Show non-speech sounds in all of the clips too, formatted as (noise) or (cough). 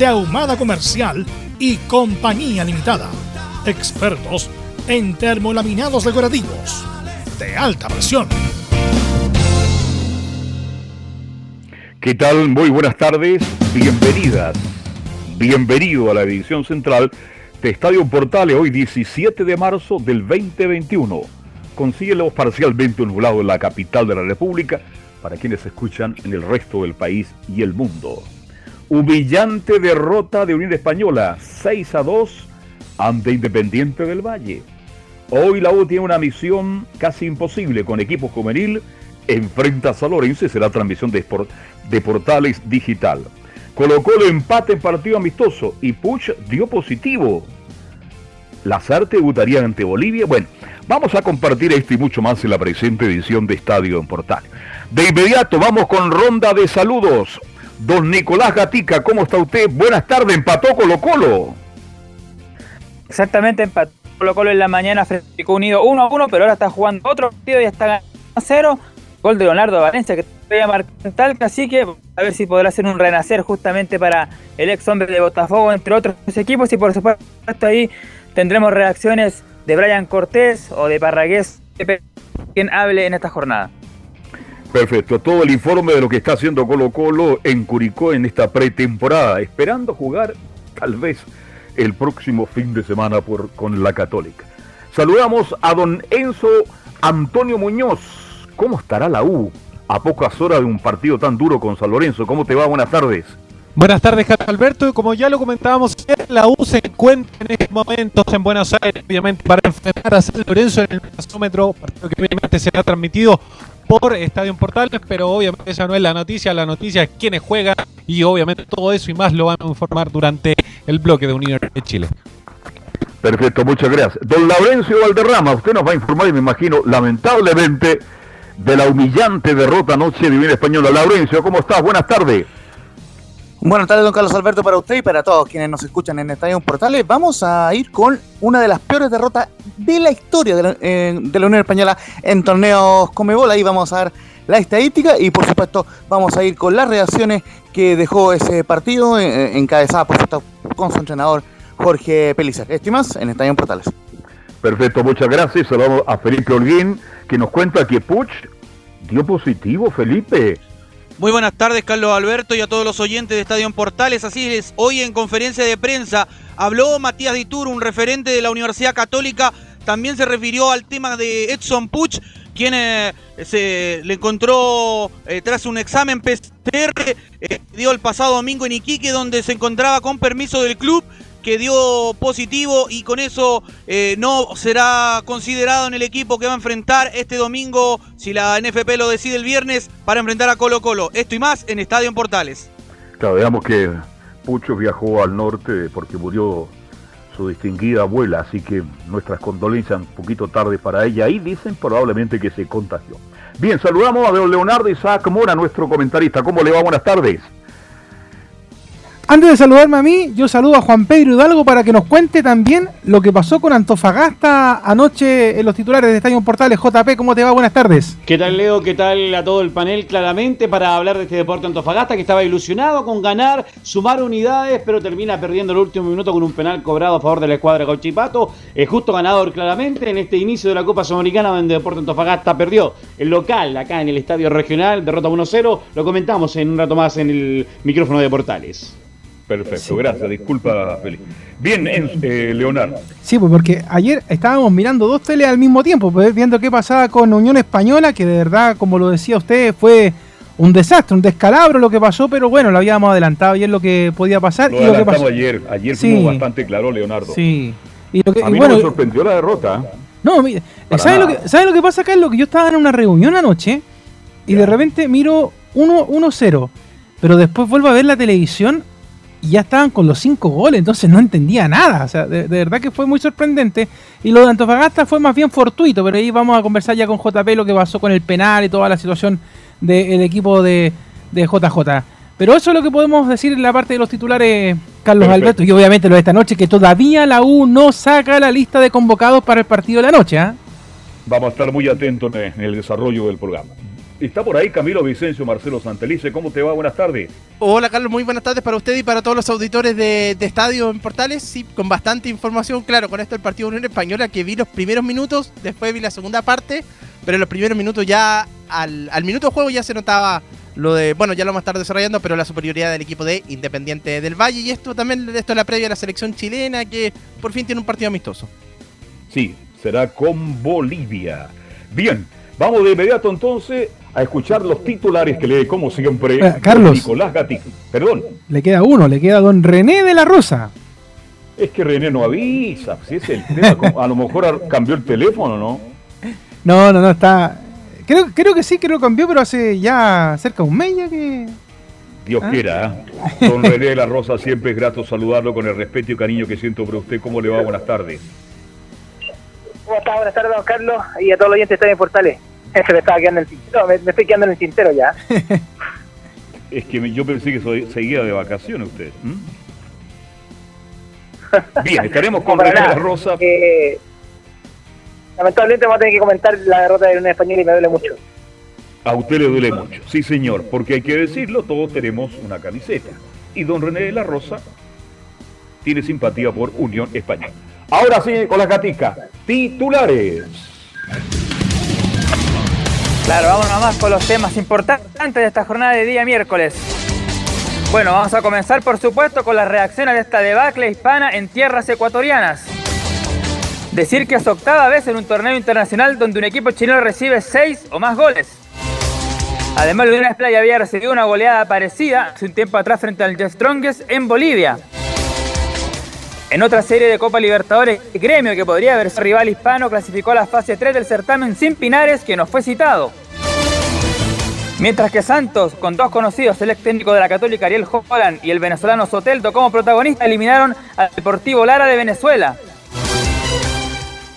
de Ahumada Comercial y Compañía Limitada. Expertos en termolaminados decorativos de alta presión. ¿Qué tal? Muy buenas tardes. Bienvenidas. Bienvenido a la edición central de Estadio Portales hoy 17 de marzo del 2021. Con cielos parcialmente nublado en la capital de la República para quienes escuchan en el resto del país y el mundo. Humillante derrota de Unión Española, 6 a 2 ante Independiente del Valle. Hoy la U tiene una misión casi imposible con equipo juvenil. Enfrenta a San Lorenzo y será transmisión de, de Portales Digital. Colocó el empate en partido amistoso y Puch dio positivo. Lazarte debutaría ante Bolivia. Bueno, vamos a compartir esto y mucho más en la presente edición de Estadio en Portal. De inmediato vamos con ronda de saludos. Don Nicolás Gatica, ¿cómo está usted? Buenas tardes, empató Colo Colo. Exactamente, empató Colo Colo en la mañana frente Unido 1 a 1, pero ahora está jugando otro partido y está ganando a 0. Gol de Leonardo Valencia que todavía marcar en Talca, así que a ver si podrá hacer un renacer justamente para el ex hombre de Botafogo, entre otros equipos. Y por supuesto ahí tendremos reacciones de Brian Cortés o de Parragués, quien hable en esta jornada. Perfecto, todo el informe de lo que está haciendo Colo Colo en Curicó en esta pretemporada, esperando jugar tal vez el próximo fin de semana por, con la Católica. Saludamos a don Enzo Antonio Muñoz. ¿Cómo estará la U a pocas horas de un partido tan duro con San Lorenzo? ¿Cómo te va? Buenas tardes. Buenas tardes, Carlos Alberto. Como ya lo comentábamos la U se encuentra en estos momentos en Buenos Aires, obviamente, para enfrentar a San Lorenzo en el gasómetro, partido que obviamente será transmitido por Estadio Portales, pero obviamente esa no es la noticia, la noticia es quiénes juegan y obviamente todo eso y más lo van a informar durante el bloque de Unión de Chile. Perfecto, muchas gracias. Don Laurencio Valderrama, usted nos va a informar y me imagino, lamentablemente, de la humillante derrota anoche de Unión Española. Laurencio, ¿cómo estás? Buenas tardes. Buenas tardes, don Carlos Alberto, para usted y para todos quienes nos escuchan en Estadio Portales. Vamos a ir con una de las peores derrotas de la historia de la, Unión Española en torneos Comebol. Ahí vamos a ver la estadística y, por supuesto, vamos a ir con las reacciones que dejó ese partido, eh, encabezada, por supuesto, con su entrenador Jorge Pelizar. Estimas en Estadio Portales. Perfecto, muchas gracias. Saludamos a Felipe Holguín, que nos cuenta que Puch dio positivo, Felipe. Muy buenas tardes, Carlos Alberto, y a todos los oyentes de Estadio Portales. Así es, hoy en conferencia de prensa habló Matías Ditur, un referente de la Universidad Católica. También se refirió al tema de Edson Puch, quien eh, se le encontró eh, tras un examen PCR, eh, dio el pasado domingo en Iquique, donde se encontraba con permiso del club que dio positivo y con eso eh, no será considerado en el equipo que va a enfrentar este domingo, si la NFP lo decide el viernes, para enfrentar a Colo Colo. Esto y más en Estadio en Portales. Claro, veamos que Pucho viajó al norte porque murió su distinguida abuela, así que nuestras condolencias un poquito tarde para ella. Ahí dicen probablemente que se contagió. Bien, saludamos a don Leonardo Isaac Mora, nuestro comentarista. ¿Cómo le va? Buenas tardes. Antes de saludarme a mí, yo saludo a Juan Pedro Hidalgo para que nos cuente también lo que pasó con Antofagasta anoche en los titulares de Estadio Portales. JP, ¿cómo te va? Buenas tardes. ¿Qué tal, Leo? ¿Qué tal a todo el panel? Claramente para hablar de este deporte Antofagasta que estaba ilusionado con ganar, sumar unidades, pero termina perdiendo el último minuto con un penal cobrado a favor de la escuadra Cochipato. Es justo ganador claramente en este inicio de la Copa Sudamericana donde Deporte Antofagasta perdió el local acá en el Estadio Regional, derrota 1-0. Lo comentamos en un rato más en el micrófono de Portales. Perfecto, gracias. Disculpa, Felipe. Bien, eh, Leonardo. Sí, pues porque ayer estábamos mirando dos teles al mismo tiempo, pues, viendo qué pasaba con Unión Española, que de verdad, como lo decía usted, fue un desastre, un descalabro lo que pasó, pero bueno, lo habíamos adelantado ayer lo que podía pasar. Lo y lo que pasó. ayer, ayer fuimos bastante claro, Leonardo. Sí. Y lo que, A mí bueno, me sorprendió la derrota. No, mire, ¿sabes lo, que, ¿sabes lo que pasa acá? Es lo que yo estaba en una reunión anoche y de repente miro 1-0, pero después vuelvo a ver la televisión y ya estaban con los cinco goles, entonces no entendía nada. O sea, de, verdad que fue muy sorprendente. Y lo de Antofagasta fue más bien fortuito, pero ahí vamos a conversar ya con JP lo que pasó con el penal y toda la situación del equipo de, de, JJ. Pero eso es lo que podemos decir en la parte de los titulares, Carlos Alberto. Y obviamente lo de esta noche, que todavía la U no saca la lista de convocados para el partido de la noche. ¿ah? Vamos a estar muy atentos en el desarrollo del programa. Está por ahí Camilo Vicencio Marcelo Santelice. ¿Cómo te va? Buenas tardes. Hola Carlos, muy buenas tardes para usted y para todos los auditores de, Estadio en Portales. Sí, con bastante información, claro, con esto el partido de Unión Española que vi los primeros minutos, después vi la segunda parte, pero en los primeros minutos ya, al, minuto de juego ya se notaba lo de, bueno, ya lo vamos a estar desarrollando, pero la superioridad del equipo de Independiente del Valle y esto también, esto es la previa a la selección chilena que por fin tiene un partido amistoso. Sí, será con Bolivia. Bien, vamos de inmediato entonces a escuchar los titulares que lee, como siempre, eh, Carlos. Nicolás Gatic. Perdón. Le queda uno, le queda don René de la Rosa. Es que René no avisa, si es el tema, a lo mejor cambió el teléfono, ¿no? No, no, no, está... Creo, creo que sí, creo que cambió, pero hace ya cerca de un mes ya que... Dios ¿Ah? quiera. ¿eh? Don René de la Rosa, siempre es grato saludarlo con el respeto y cariño que siento por usted. ¿Cómo le va? Buenas tardes. ¿Cómo está? Buenas tardes, don Carlos, y a todos los oyentes de en Portales. Me estaba quedando en el tintero, me, estoy quedando en el tintero ya. (laughs) es que yo pensé que soy, seguía de vacaciones usted. (laughs) Bien, estaremos con René Rosa. Eh, lamentablemente vamos a tener que comentar la derrota de una española y me duele mucho. A usted le duele mucho, sí señor, porque hay que decirlo, todos tenemos una camiseta. Y don René de la Rosa tiene simpatía por Unión Española. Ahora sí, con la catica, titulares. Claro, vamos más con los temas importantes de esta jornada de día miércoles. Bueno, vamos a comenzar por supuesto con las reacciones de esta debacle hispana en tierras ecuatorianas. Decir que es octava vez en un torneo internacional donde un equipo chileno recibe seis o más goles. Además, Unión Playa había recibido una goleada parecida hace un tiempo atrás frente al Jeff Strongest en Bolivia. En otra serie de Copa Libertadores, el gremio que podría haber sido rival hispano clasificó a la fase 3 del certamen sin Pinares, que no fue citado. Mientras que Santos, con dos conocidos, el ex técnico de la Católica Ariel Holland y el venezolano Soteldo como protagonista, eliminaron al Deportivo Lara de Venezuela.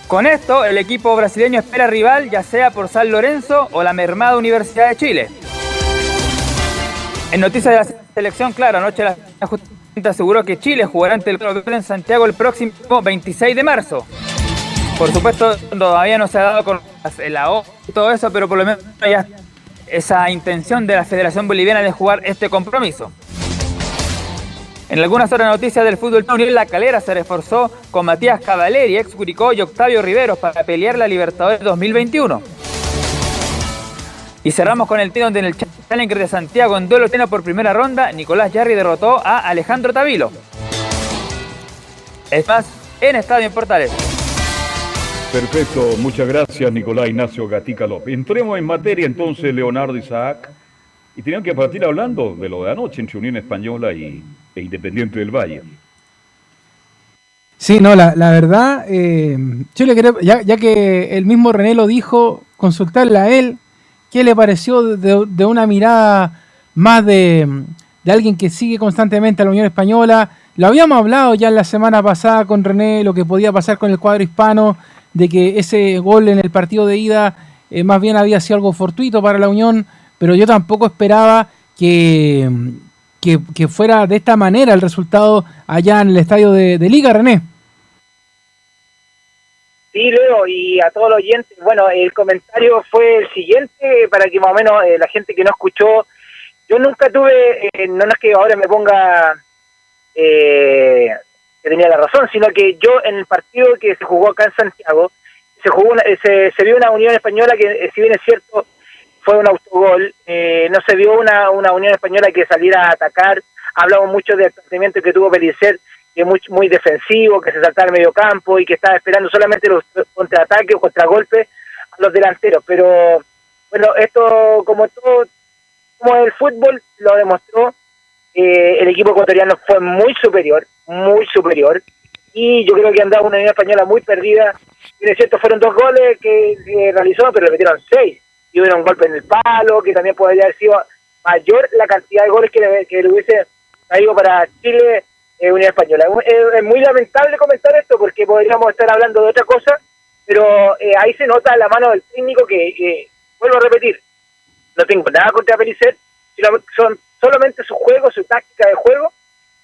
Con esto, el equipo brasileño espera rival ya sea por San Lorenzo o la mermada Universidad de Chile. En noticias de la selección, claro, anoche la aseguró que Chile jugará ante el en Santiago el próximo 26 de marzo. Por supuesto, todavía no se ha dado con la O y todo eso, pero por lo menos ya esa intención de la Federación Boliviana de jugar este compromiso. En algunas otras noticias del fútbol, Unión La Calera se reforzó con Matías Cavaleri, ex Curicó y Octavio Riveros para pelear la Libertadores 2021. Y cerramos con el tío donde en el Challenger de Santiago en duelo tiene por primera ronda, Nicolás Yarri derrotó a Alejandro Tavilo. Es más, en Estadio en Portales. Perfecto, muchas gracias Nicolás Ignacio Gatica López. Entremos en materia entonces, Leonardo Isaac. Y tenían que partir hablando de lo de anoche entre Unión Española y, e Independiente del Valle. Sí, no, la, verdad, eh, yo le creo, ya, ya, que el mismo René lo dijo, consultarle a él ¿Qué le pareció de, una mirada más de, alguien que sigue constantemente a la Unión Española? Lo habíamos hablado ya la semana pasada con René, lo que podía pasar con el cuadro hispano, de que ese gol en el partido de ida eh, más bien había sido algo fortuito para la Unión, pero yo tampoco esperaba que, que, fuera de esta manera el resultado allá en el estadio de Liga, René. Sí, Leo, y a todos los oyentes, bueno, el comentario fue el siguiente, para que más o menos eh, la gente que no escuchó, yo nunca tuve, eh, no es que ahora me ponga eh, que tenía la razón, sino que yo en el partido que se jugó acá en Santiago, se jugó se, se, vio una Unión Española que, si bien es cierto, fue un autogol, no se vio una, una Unión Española que saliera a atacar, hablamos mucho del planteamiento que tuvo Pelicer, que muy, muy defensivo, que se saltaba al medio campo y que estaba esperando solamente los contraataques o contragolpes a los delanteros. Pero bueno, esto como todo, como el fútbol lo demostró, eh, el equipo ecuatoriano fue muy superior, muy superior. Y yo creo que andaba una Unión Española muy perdida. Y es cierto, fueron dos goles que, realizó, pero le metieron seis. Y hubo un golpe en el palo, que también podría haber sido mayor la cantidad de goles que le, que le hubiese traído para Chile eh, Unión Española. Es, muy lamentable comentar esto porque podríamos estar hablando de otra cosa, pero eh, ahí se nota la mano del técnico que, vuelvo a repetir, no tengo nada contra Pelicer, sino son solamente su juego, su táctica de juego,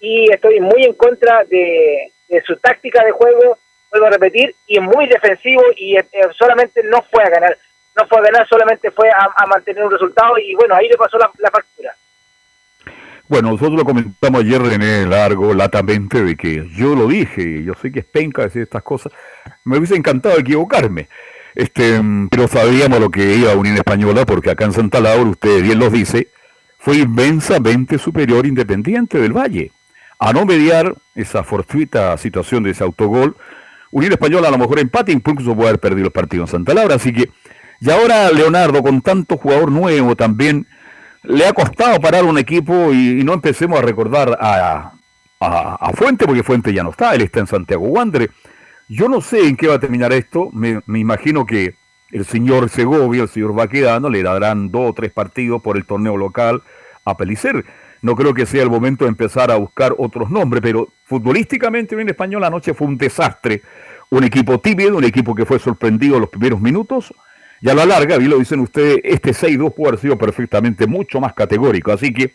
y estoy muy en contra de, su táctica de juego, vuelvo a repetir, y es muy defensivo y solamente no fue a ganar, no fue a ganar, solamente fue a, mantener un resultado y bueno, ahí le pasó la, factura. Bueno, nosotros lo comentamos ayer, René, largo, latamente, de que yo lo dije, yo sé que es penca decir estas cosas, me hubiese encantado equivocarme, este, pero sabíamos lo que iba a Unión Española, porque acá en Santa Laura, usted bien lo dice, fue inmensamente superior Independiente del Valle. A no mediar esa fortuita situación de ese autogol, Unión Española a lo mejor empate, incluso puede haber perdido el partido en Santa Laura. Así que, y ahora Leonardo, con tanto jugador nuevo también, le ha costado parar un equipo y, no empecemos a recordar a, a, Fuente, porque Fuente ya no está, él está en Santiago Wander. Yo no sé en qué va a terminar esto, me, me imagino que el señor Segovia, el señor Baquedano, le darán dos o tres partidos por el torneo local a Pelicer. No creo que sea el momento de empezar a buscar otros nombres, pero futbolísticamente en español anoche fue un desastre. Un equipo tímido, un equipo que fue sorprendido en los primeros minutos. Y a la larga, vi lo dicen ustedes, este 6-2 puede haber sido perfectamente mucho más categórico. Así que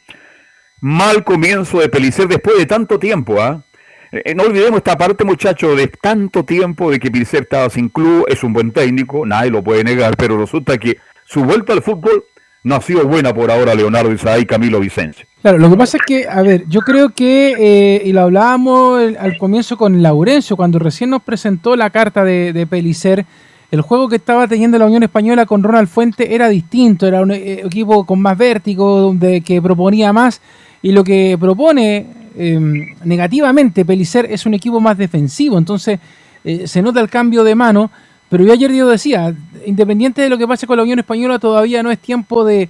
mal comienzo de Pelicer después de tanto tiempo. ¿ah? Eh, no olvidemos esta parte, muchachos, de tanto tiempo de que Pilicer estaba sin club, es un buen técnico, nadie lo puede negar, pero resulta que su vuelta al fútbol no ha sido buena por ahora Leonardo Isaí y Camilo Vicencio. Claro, lo que pasa es que, a ver, yo creo que, eh, y lo hablábamos al comienzo con Laurencio, cuando recién nos presentó la carta de, de Pelicer, el juego que estaba teniendo la Unión Española con Ronald Fuente era distinto, era un eh, equipo con más vértigo, donde, que proponía más, y lo que propone Em, negativamente, Pelicer es un equipo más defensivo, entonces eh, se nota el cambio de mano, pero yo ayer yo decía, independiente de lo que pase con la Unión Española, todavía no es tiempo de,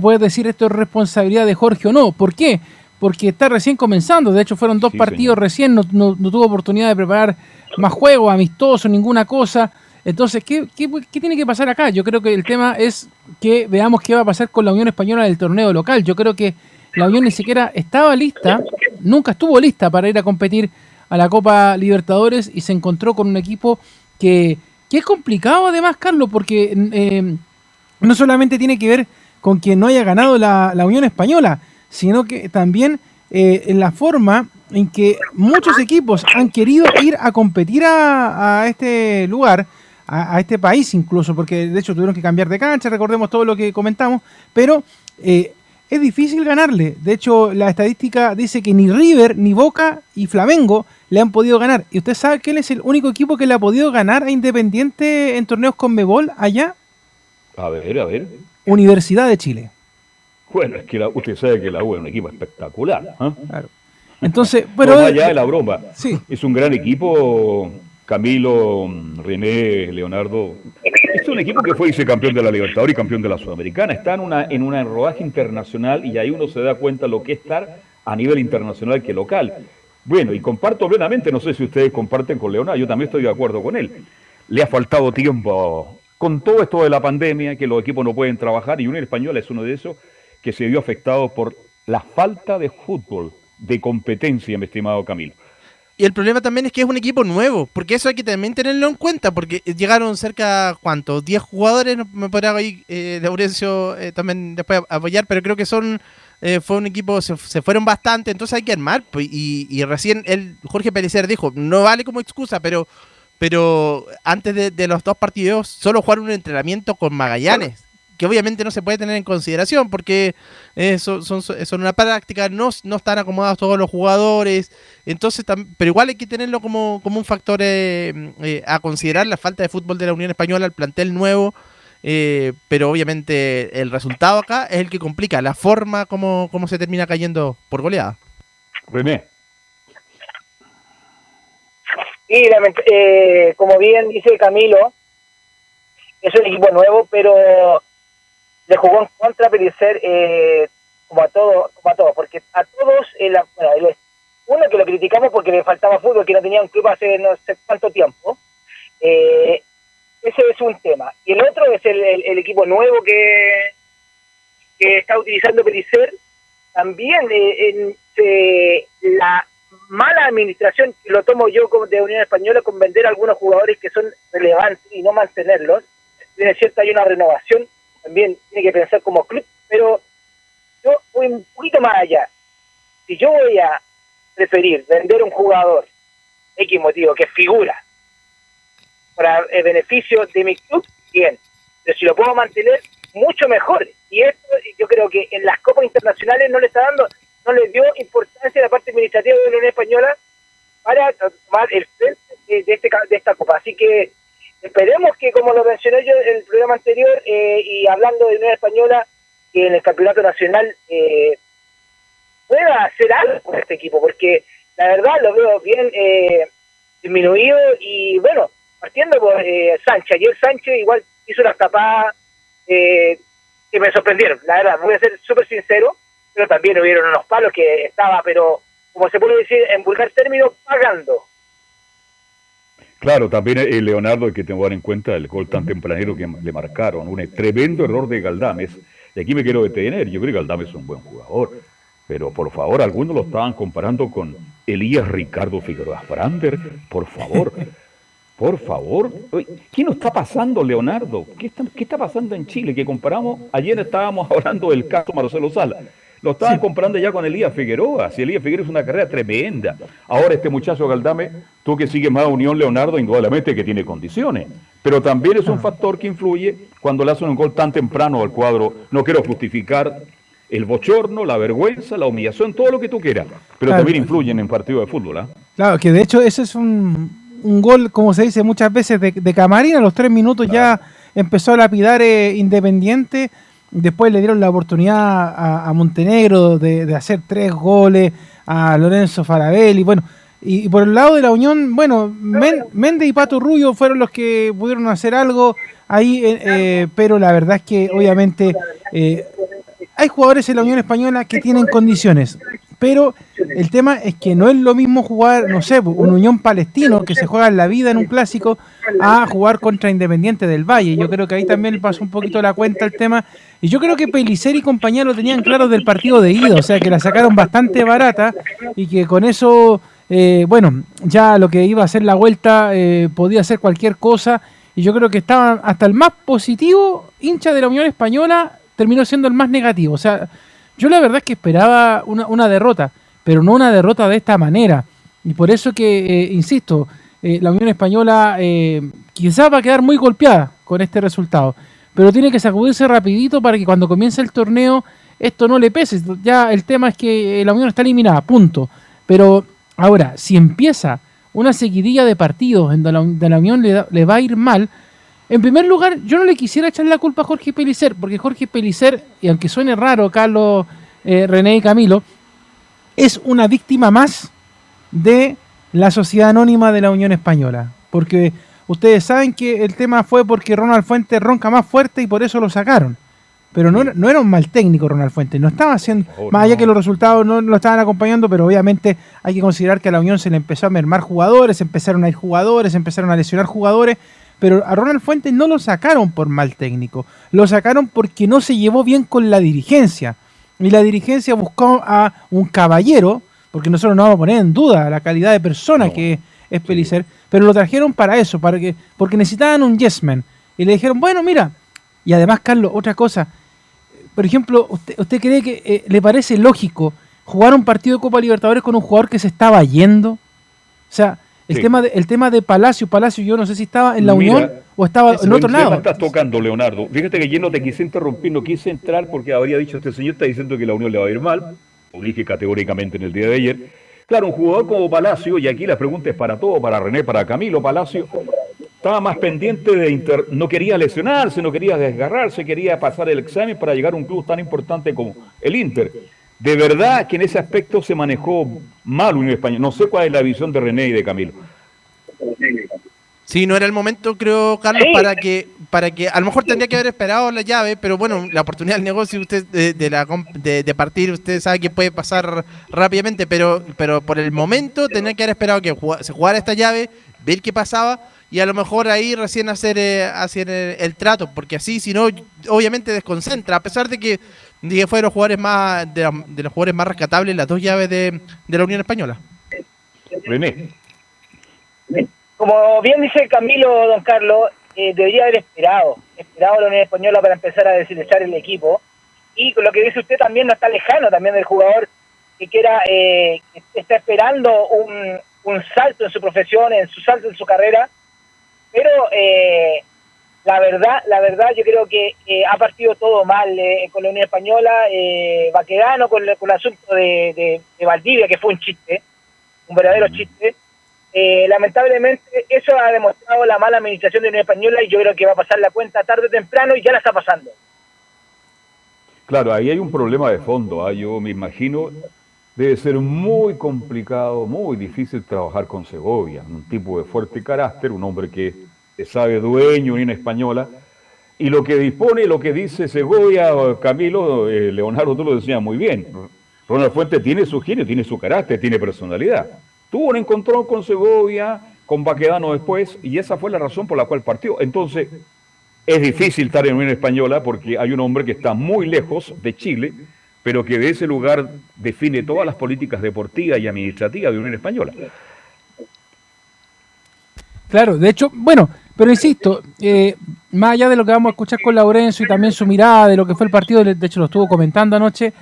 poder decir esto es responsabilidad de Jorge o no. ¿Por qué? Porque está recién comenzando, de hecho fueron dos partidos recién, no, tuvo oportunidad de preparar más juegos, amistosos, ninguna cosa. Entonces, ¿qué, ¿qué, qué, tiene que pasar acá? Yo creo que el tema es que veamos qué va a pasar con la Unión Española del torneo local. Yo creo que la Unión ni siquiera estaba lista, nunca estuvo lista para ir a competir a la Copa Libertadores y se encontró con un equipo que, es complicado además, Carlos, porque eh, no solamente tiene que ver con que no haya ganado la, Unión Española, sino que también eh, en la forma en que muchos equipos han querido ir a competir a, este lugar, a, este país incluso, porque de hecho tuvieron que cambiar de cancha, recordemos todo lo que comentamos, pero eh, es difícil ganarle. De hecho, la estadística dice que ni River, ni Boca y Flamengo le han podido ganar. ¿Y usted sabe que él es el único equipo que le ha podido ganar a Independiente en torneos con Mebol allá? A ver, a ver. Universidad de Chile. Bueno, es que usted sabe que la U es un equipo espectacular. ¿ah? Claro. Entonces, pero. allá de la broma. Sí. Es un gran equipo Camilo, René, Leonardo. Es un equipo que fue vicecampeón de la Libertadores y campeón de la Sudamericana. Está en una, en una rodaje internacional y ahí uno se da cuenta lo que es estar a nivel internacional que local. Bueno, y comparto plenamente, no sé si ustedes comparten con Leonardo, yo también estoy de acuerdo con él. Le ha faltado tiempo con todo esto de la pandemia, que los equipos no pueden trabajar, y Unión Española es uno de esos que se vio afectado por la falta de fútbol, de competencia, mi estimado Camilo. Y el problema también es que es un equipo nuevo, porque eso hay que también tenerlo en cuenta, porque llegaron cerca, ¿cuánto? 10 jugadores, me podrá ahí eh, Laurencio eh, también después apoyar, pero creo que son, eh, fue un equipo, se, fueron bastante, entonces hay que armar, pues, y, y, recién el Jorge Pelicer dijo, no vale como excusa, pero pero antes de, de los dos partidos solo jugaron un entrenamiento con Magallanes que obviamente no se puede tener en consideración porque eh, son, son, una práctica, no, no están acomodados todos los jugadores, entonces pero igual hay que tenerlo como, como un factor eh, eh, a considerar la falta de fútbol de la Unión Española, el plantel nuevo, pero obviamente el resultado acá es el que complica la forma como, como se termina cayendo por goleada. René. Y eh, como bien dice Camilo, es un equipo nuevo, pero le jugó en contra Pellicer eh, como a todos, como a todos, porque a todos, eh, la- bueno, uno que lo criticamos porque le faltaba fútbol, que no tenía un club hace no sé cuánto tiempo, eh, ese es un tema. Y el otro es el, el- equipo nuevo que, que está utilizando Pellicer, también eh, en- la mala administración, que lo tomo yo como de Unión Española, con vender algunos jugadores que son relevantes y no mantenerlos. Bien, es cierto, hay una renovación, también tiene que pensar como club, pero yo voy un poquito más allá. Si yo voy a preferir vender un jugador X motivo, que figura, para el beneficio de mi club, bien. Pero si lo puedo mantener, mucho mejor. Y esto yo creo que en las copas internacionales no le está dando, no le dio importancia a la parte administrativa de la Unión Española para tomar el frente de, este, de esta copa. Así que esperemos que, como lo mencioné yo en el programa anterior, eh, y hablando de Unión Española, que en el campeonato nacional eh, pueda hacer algo con este equipo, porque la verdad lo veo bien eh, disminuido y bueno, partiendo por eh, Sánchez, ayer Sánchez igual hizo unas tapadas eh, que me sorprendieron, la verdad, voy a ser súper sincero, pero también hubieron unos palos que estaba, pero como se puede decir en vulgar término, pagando. Claro, también el Leonardo hay que tomar en cuenta el gol tan tempranero que le marcaron. Un tremendo error de Galdames. Y aquí me quiero detener. Yo creo que Galdames es un buen jugador. Pero por favor, algunos lo estaban comparando con Elías Ricardo Figueroa Brander. Por favor. Por favor. ¿Qué nos está pasando, Leonardo? ¿Qué está, ¿Qué está pasando en Chile? Que comparamos, ayer estábamos (laughs) hablando del caso Marcelo Sala. Lo estaban comparando ya con Elías Figueroa. Si Elías Figueroa es una carrera tremenda. Ahora este muchacho Galdame, tú que sigues más a Unión Leonardo, indudablemente que tiene condiciones. Pero también es un factor que influye cuando le hacen un gol tan temprano al cuadro. No quiero justificar el bochorno, la vergüenza, la humillación, todo lo que tú quieras. Pero Claro. también influyen en partidos de fútbol. ¿ah? Claro, que de hecho ese es un, un gol, como se dice muchas veces, de, de camarín. A los tres minutos ya empezó a lapidar eh, Independiente. Después le dieron la oportunidad a, a Montenegro de, de hacer tres goles, a Lorenzo Farabelli. Bueno, y, y por el lado de la Unión, bueno, Men- Méndez y Pato Rubio fueron los que pudieron hacer algo ahí, eh, eh, pero la verdad es que obviamente eh, hay jugadores en la Unión Española que tienen condiciones, pero el tema es que no es lo mismo jugar, no sé, un Unión Palestino que se juega en la vida en un clásico a jugar contra Independiente del Valle. Yo creo que ahí también pasó un poquito la cuenta el tema. Y yo creo que Pelicer y compañía lo tenían claro del partido de ida, o sea que la sacaron bastante barata y que con eso, eh, bueno, ya lo que iba a ser la vuelta eh, podía hacer cualquier cosa. Y yo creo que estaban hasta el más positivo hincha de la Unión Española terminó siendo el más negativo. O sea, yo la verdad es que esperaba una, derrota, pero no una derrota de esta manera. Y por eso que, eh, insisto, eh, la Unión Española eh, quizás va a quedar muy golpeada con este resultado. Pero tiene que sacudirse rapidito para que cuando comience el torneo esto no le pese. Ya el tema es que la Unión está eliminada, punto. Pero ahora, si empieza una seguidilla de partidos en donde la Unión le, da- le va a ir mal, en primer lugar, yo no le quisiera echar la culpa a Jorge Pelicer, porque Jorge Pelicer, y aunque suene raro, Carlos, eh, René y Camilo, es una víctima más de la sociedad anónima de la Unión Española. Porque ustedes saben que el tema fue porque Ronald Fuentes ronca más fuerte y por eso lo sacaron. Pero no, era- no era un mal técnico Ronald Fuentes, no estaba haciendo, Oh, más allá no. que los resultados no lo estaban acompañando, pero obviamente hay que considerar que a la Unión se le empezó a mermar jugadores, empezaron a ir jugadores, empezaron a lesionar jugadores, pero a Ronald Fuentes no lo sacaron por mal técnico, lo sacaron porque no se llevó bien con la dirigencia. Y la dirigencia buscó a un caballero, porque nosotros no vamos a poner en duda la calidad de persona No. que es Pelicer, pero lo trajeron para eso, para que, porque necesitaban un yes man. Y le dijeron, bueno, mira, y además, Carlos, otra cosa, por ejemplo, ¿usted, usted cree que eh, le parece lógico jugar un partido de Copa Libertadores con un jugador que se estaba yendo? O sea, el, Sí. tema, de, el tema de Palacio, Palacio yo no sé si estaba en la Mira, Unión o estaba en otro lado. estás tocando, Leonardo. Fíjate que yo no te quise interrumpir, no quise entrar porque habría dicho este señor está diciendo que la Unión le va a ir mal. Lo dije categóricamente en el día de ayer. Claro, un jugador como Palacio, y aquí la pregunta es para todos, para René, para Camilo, Palacio, estaba más pendiente de inter... no quería lesionarse, no quería desgarrarse, quería pasar el examen para llegar a un club tan importante como el Inter. De verdad que en ese aspecto se manejó mal Unión Española. No sé cuál es la visión de René y de Camilo. Sí, no era el momento, creo, Carlos, Sí. para que para que a lo mejor tendría que haber esperado la llave, pero bueno, la oportunidad del negocio usted de, de la comp- de, de partir, usted sabe que puede pasar rápidamente, pero pero por el momento tendría que haber esperado que se jugara esta llave, ver qué pasaba y a lo mejor ahí recién hacer eh, hacer el, el trato, porque así si no obviamente desconcentra, a pesar de que que fue de los jugadores más de, la- de los jugadores más rescatables las dos llaves de, de la Unión Española. René. Como bien dice Camilo, don Carlos, eh, debería haber esperado, esperado a la Unión Española para empezar a deshilachar el equipo. Y con lo que dice usted también no está lejano también del jugador que quiera, eh, que está esperando un, un salto en su profesión, en su salto en su carrera. Pero eh, la verdad, la verdad, yo creo que eh, ha partido todo mal eh, con la Unión Española, eh, Baquedano con, el- con el asunto de, de- de Valdivia, que fue un chiste, un verdadero chiste. Eh, lamentablemente eso ha demostrado la mala administración de Unión Española y yo creo que va a pasar la cuenta tarde o temprano y ya la está pasando. Claro, ahí hay un problema de fondo. ¿ah? Yo me imagino, debe ser muy complicado, muy difícil trabajar con Segovia, un tipo de fuerte carácter, un hombre que sabe dueño una española. Y lo que dispone, lo que dice Segovia, Camilo, eh, Leonardo, tú lo decías muy bien. Ronald Fuentes tiene su genio, tiene su carácter, tiene personalidad. Tuvo un encontrón con Segovia, con Baquedano después, y esa fue la razón por la cual partió. Entonces, es difícil estar en Unión Española porque hay un hombre que está muy lejos de Chile, pero que de ese lugar define todas las políticas deportivas y administrativas de Unión Española. Claro, de hecho, bueno, pero insisto, eh, más allá de lo que vamos a escuchar con Laurencio y también su mirada de lo que fue el partido, de hecho lo estuvo comentando anoche,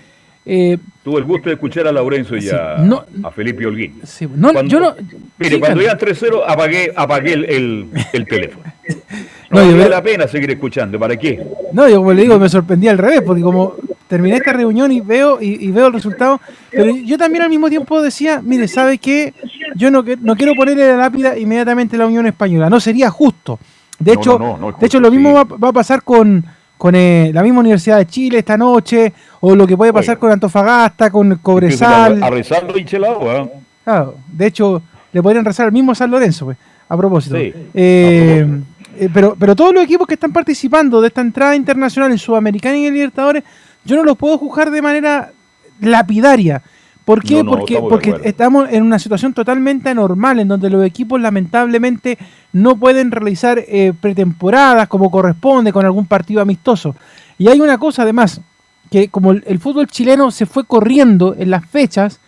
eh, Tuve el gusto de escuchar a Laurencio y Sí, a, no- a Felipe Holguín. sí, no, Cuando- yo no... Mire, sí, cuando iban 3-0 apagué, apagué el, el- el teléfono. (laughs) No, vale la pena seguir escuchando, ¿para qué? No, yo como le digo, me sorprendí al revés, porque como terminé esta reunión y veo y, y veo el resultado, pero yo también al mismo tiempo decía, mire, ¿sabe qué? Yo no, no quiero ponerle la lápida inmediatamente a la Unión Española, no sería justo. De No, hecho, no, no, de hecho lo mismo sí. va, va a pasar con, con eh, la misma Universidad de Chile esta noche, o lo que puede pasar con Antofagasta, con Cobresal. A rezarlo y chelado, ¿ah? Claro, de hecho, le podrían rezar al mismo San Lorenzo, pues, a propósito. Sí, Eh, a propósito. eh, pero, pero todos los equipos que están participando de esta entrada internacional en Sudamericana y en Libertadores, yo no los puedo juzgar de manera lapidaria. ¿Por qué? No, no, porque porque estamos en una situación totalmente anormal, en donde los equipos lamentablemente no pueden realizar eh, pretemporadas como corresponde con algún partido amistoso. Y hay una cosa además, que como el, el fútbol chileno se fue corriendo en las fechas,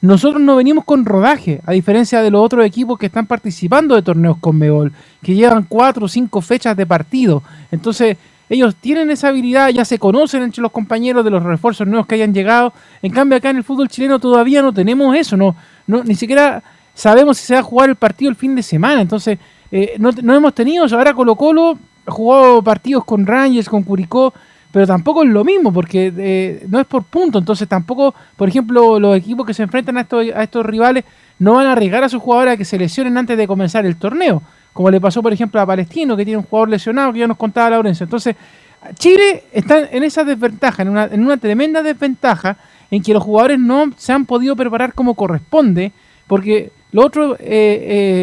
nosotros no venimos con rodaje, a diferencia de los otros equipos que están participando de torneos con Mebol, que llevan cuatro o cinco fechas de partido. Entonces, ellos tienen esa habilidad, ya se conocen entre los compañeros de los refuerzos nuevos que hayan llegado. En cambio, acá en el fútbol chileno todavía no tenemos eso, no, no ni siquiera sabemos si se va a jugar el partido el fin de semana. Entonces, eh, no, hemos tenido eso. Ahora Colo Colo jugado partidos con Rangers, con Curicó, pero tampoco es lo mismo, porque eh, no es por punto. Entonces, tampoco, por ejemplo, los equipos que se enfrentan a estos, a estos rivales no van a arriesgar a sus jugadores a que se lesionen antes de comenzar el torneo. Como le pasó, por ejemplo, a Palestino, que tiene un jugador lesionado, que ya nos contaba Laurencio. Entonces, Chile está en esa desventaja, en una, en una tremenda desventaja, en que los jugadores no se han podido preparar como corresponde, porque los otros eh,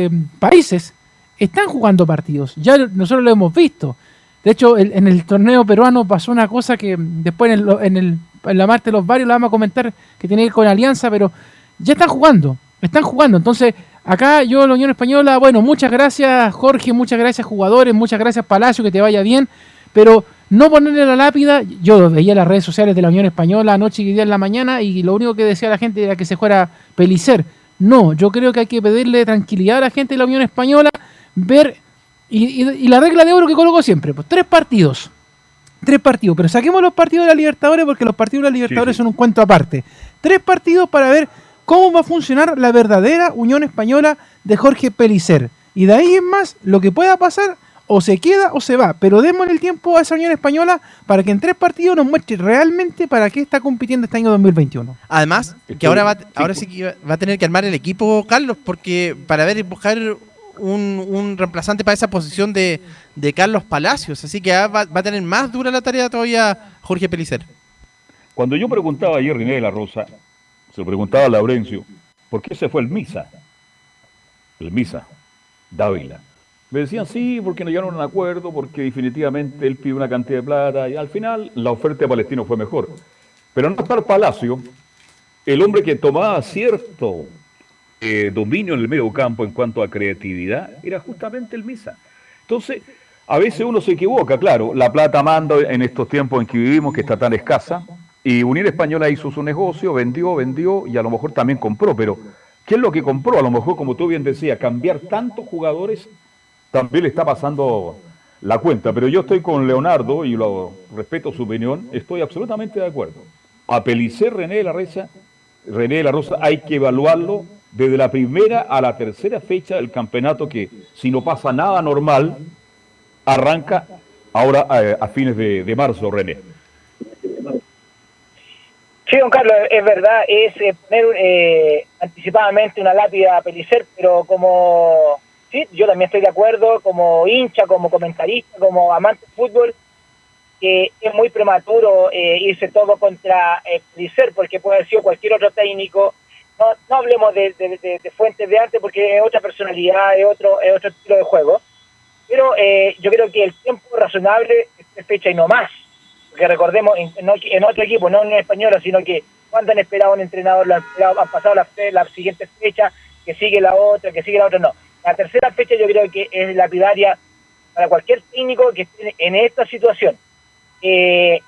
eh, países están jugando partidos. Ya nosotros lo hemos visto. De hecho, en el torneo peruano pasó una cosa que después en, en, la Marte de los Varios la vamos a comentar, que tiene que ver con Alianza, pero ya están jugando, están jugando. Entonces, acá yo, la Unión Española, bueno, muchas gracias Jorge, muchas gracias jugadores, muchas gracias Palacio, que te vaya bien, pero no ponerle la lápida, yo veía las redes sociales de la Unión Española anoche y día en la mañana y lo único que decía la gente era que se fuera Pelicer. No, yo creo que hay que pedirle tranquilidad a la gente de la Unión Española, ver, y, y- y la regla de oro que coloco siempre, pues tres partidos, tres partidos, pero saquemos los partidos de la Libertadores porque los partidos de la Libertadores sí. son un cuento aparte. Tres partidos para ver cómo va a funcionar la verdadera Unión Española de Jorge Pelicer. Y de ahí en más, lo que pueda pasar, o se queda o se va. Pero démosle el tiempo a esa Unión Española para que en tres partidos nos muestre realmente para qué está compitiendo este año 2021. Además, que ahora va, sí, ahora sí que va- a tener que armar el equipo Carlos, porque para ver buscar un, un reemplazante para esa posición de, de Carlos Palacios. Así que va, va a tener más dura la tarea todavía Jorge Pelicer. Cuando yo preguntaba ayer René de la Rosa, se lo preguntaba a Laurencio, ¿por qué se fue el Misa? El Misa, Dávila. Me decían sí, porque no llegaron a un acuerdo, porque definitivamente él pide una cantidad de plata y al final la oferta de Palestino fue mejor. Pero no estar Palacio, el hombre que tomaba cierto eh, dominio en el medio campo en cuanto a creatividad, era justamente el Misa. Entonces, a veces uno se equivoca, claro, la plata manda en estos tiempos en que vivimos, que está tan escasa, y Unión Española hizo su negocio, vendió, vendió y a lo mejor también compró, pero ¿qué es lo que compró? A lo mejor, como tú bien decías, cambiar tantos jugadores también le está pasando la cuenta, pero yo estoy con Leonardo y lo respeto su opinión, estoy absolutamente de acuerdo. A Pelicer René de la Rosa, René de la Rosa hay que evaluarlo desde la primera a la tercera fecha del campeonato que si no pasa nada normal, arranca ahora eh, a, fines de marzo, René. Sí, don Carlos, es verdad, es eh, poner eh, anticipadamente una lápida a Pelicer, pero como, sí, yo también estoy de acuerdo, como hincha, como comentarista, como amante de fútbol, que es muy prematuro eh, irse todo contra Pelicer, porque puede haber sido cualquier otro técnico. No, no hablemos de, de, fuentes de arte, porque es otra personalidad, es otro, es otro estilo de juego. Pero yo creo que el tiempo razonable es fecha y no más que recordemos en, en, otro equipo, no en español, sino que cuando han esperado un entrenador, han, pasado la, la, siguiente fecha, que sigue la otra, que sigue la otra, no. La tercera fecha yo creo que es lapidaria para cualquier técnico que esté en esta situación. Eh,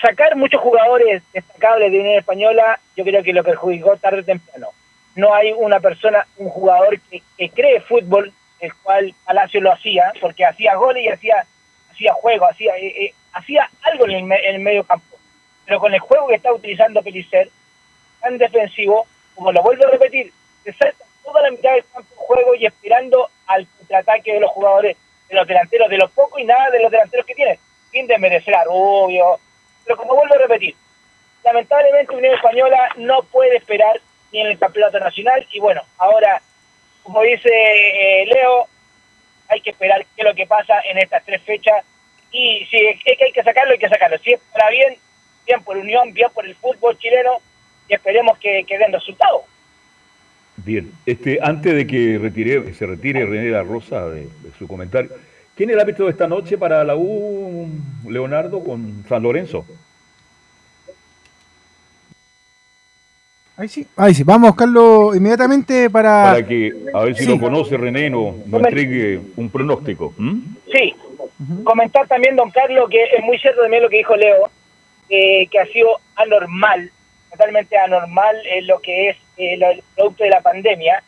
sacar muchos jugadores destacables de Unión Española, yo creo que lo perjudicó tarde o temprano. No hay una persona, un jugador que, que cree fútbol, el cual Palacio lo hacía, porque hacía goles y hacía hacía juego, hacía, eh, eh, hacía algo en el, medio campo. Pero con el juego que está utilizando Pelicer, tan defensivo, como lo vuelvo a repetir, se salta toda la mitad del campo juego y esperando al contraataque de los jugadores, de los delanteros, de los pocos y nada de los delanteros que tienen, sin desmerecer a Rubio. Pero como vuelvo a repetir, lamentablemente Unión Española no puede esperar ni en el campeonato nacional y bueno, ahora, como dice eh, Leo, hay que esperar qué es lo que pasa en estas tres fechas y si es que hay que sacarlo, hay que sacarlo. Si es para bien, bien por Unión, bien por el fútbol chileno y esperemos que, den resultados. Bien, este, antes de que retire, se retire René La Rosa de, su comentario, ¿quién es el árbitro de esta noche para la U, Leonardo, con San Lorenzo? Ahí sí, ahí sí. Vamos a buscarlo inmediatamente para. Para que, a ver si lo conoce René, nos no entregue un pronóstico. Sí. Comentar también, don Carlos, que es muy cierto también lo que dijo Leo, que ha sido anormal, totalmente anormal en lo que es eh, el producto de la pandemia,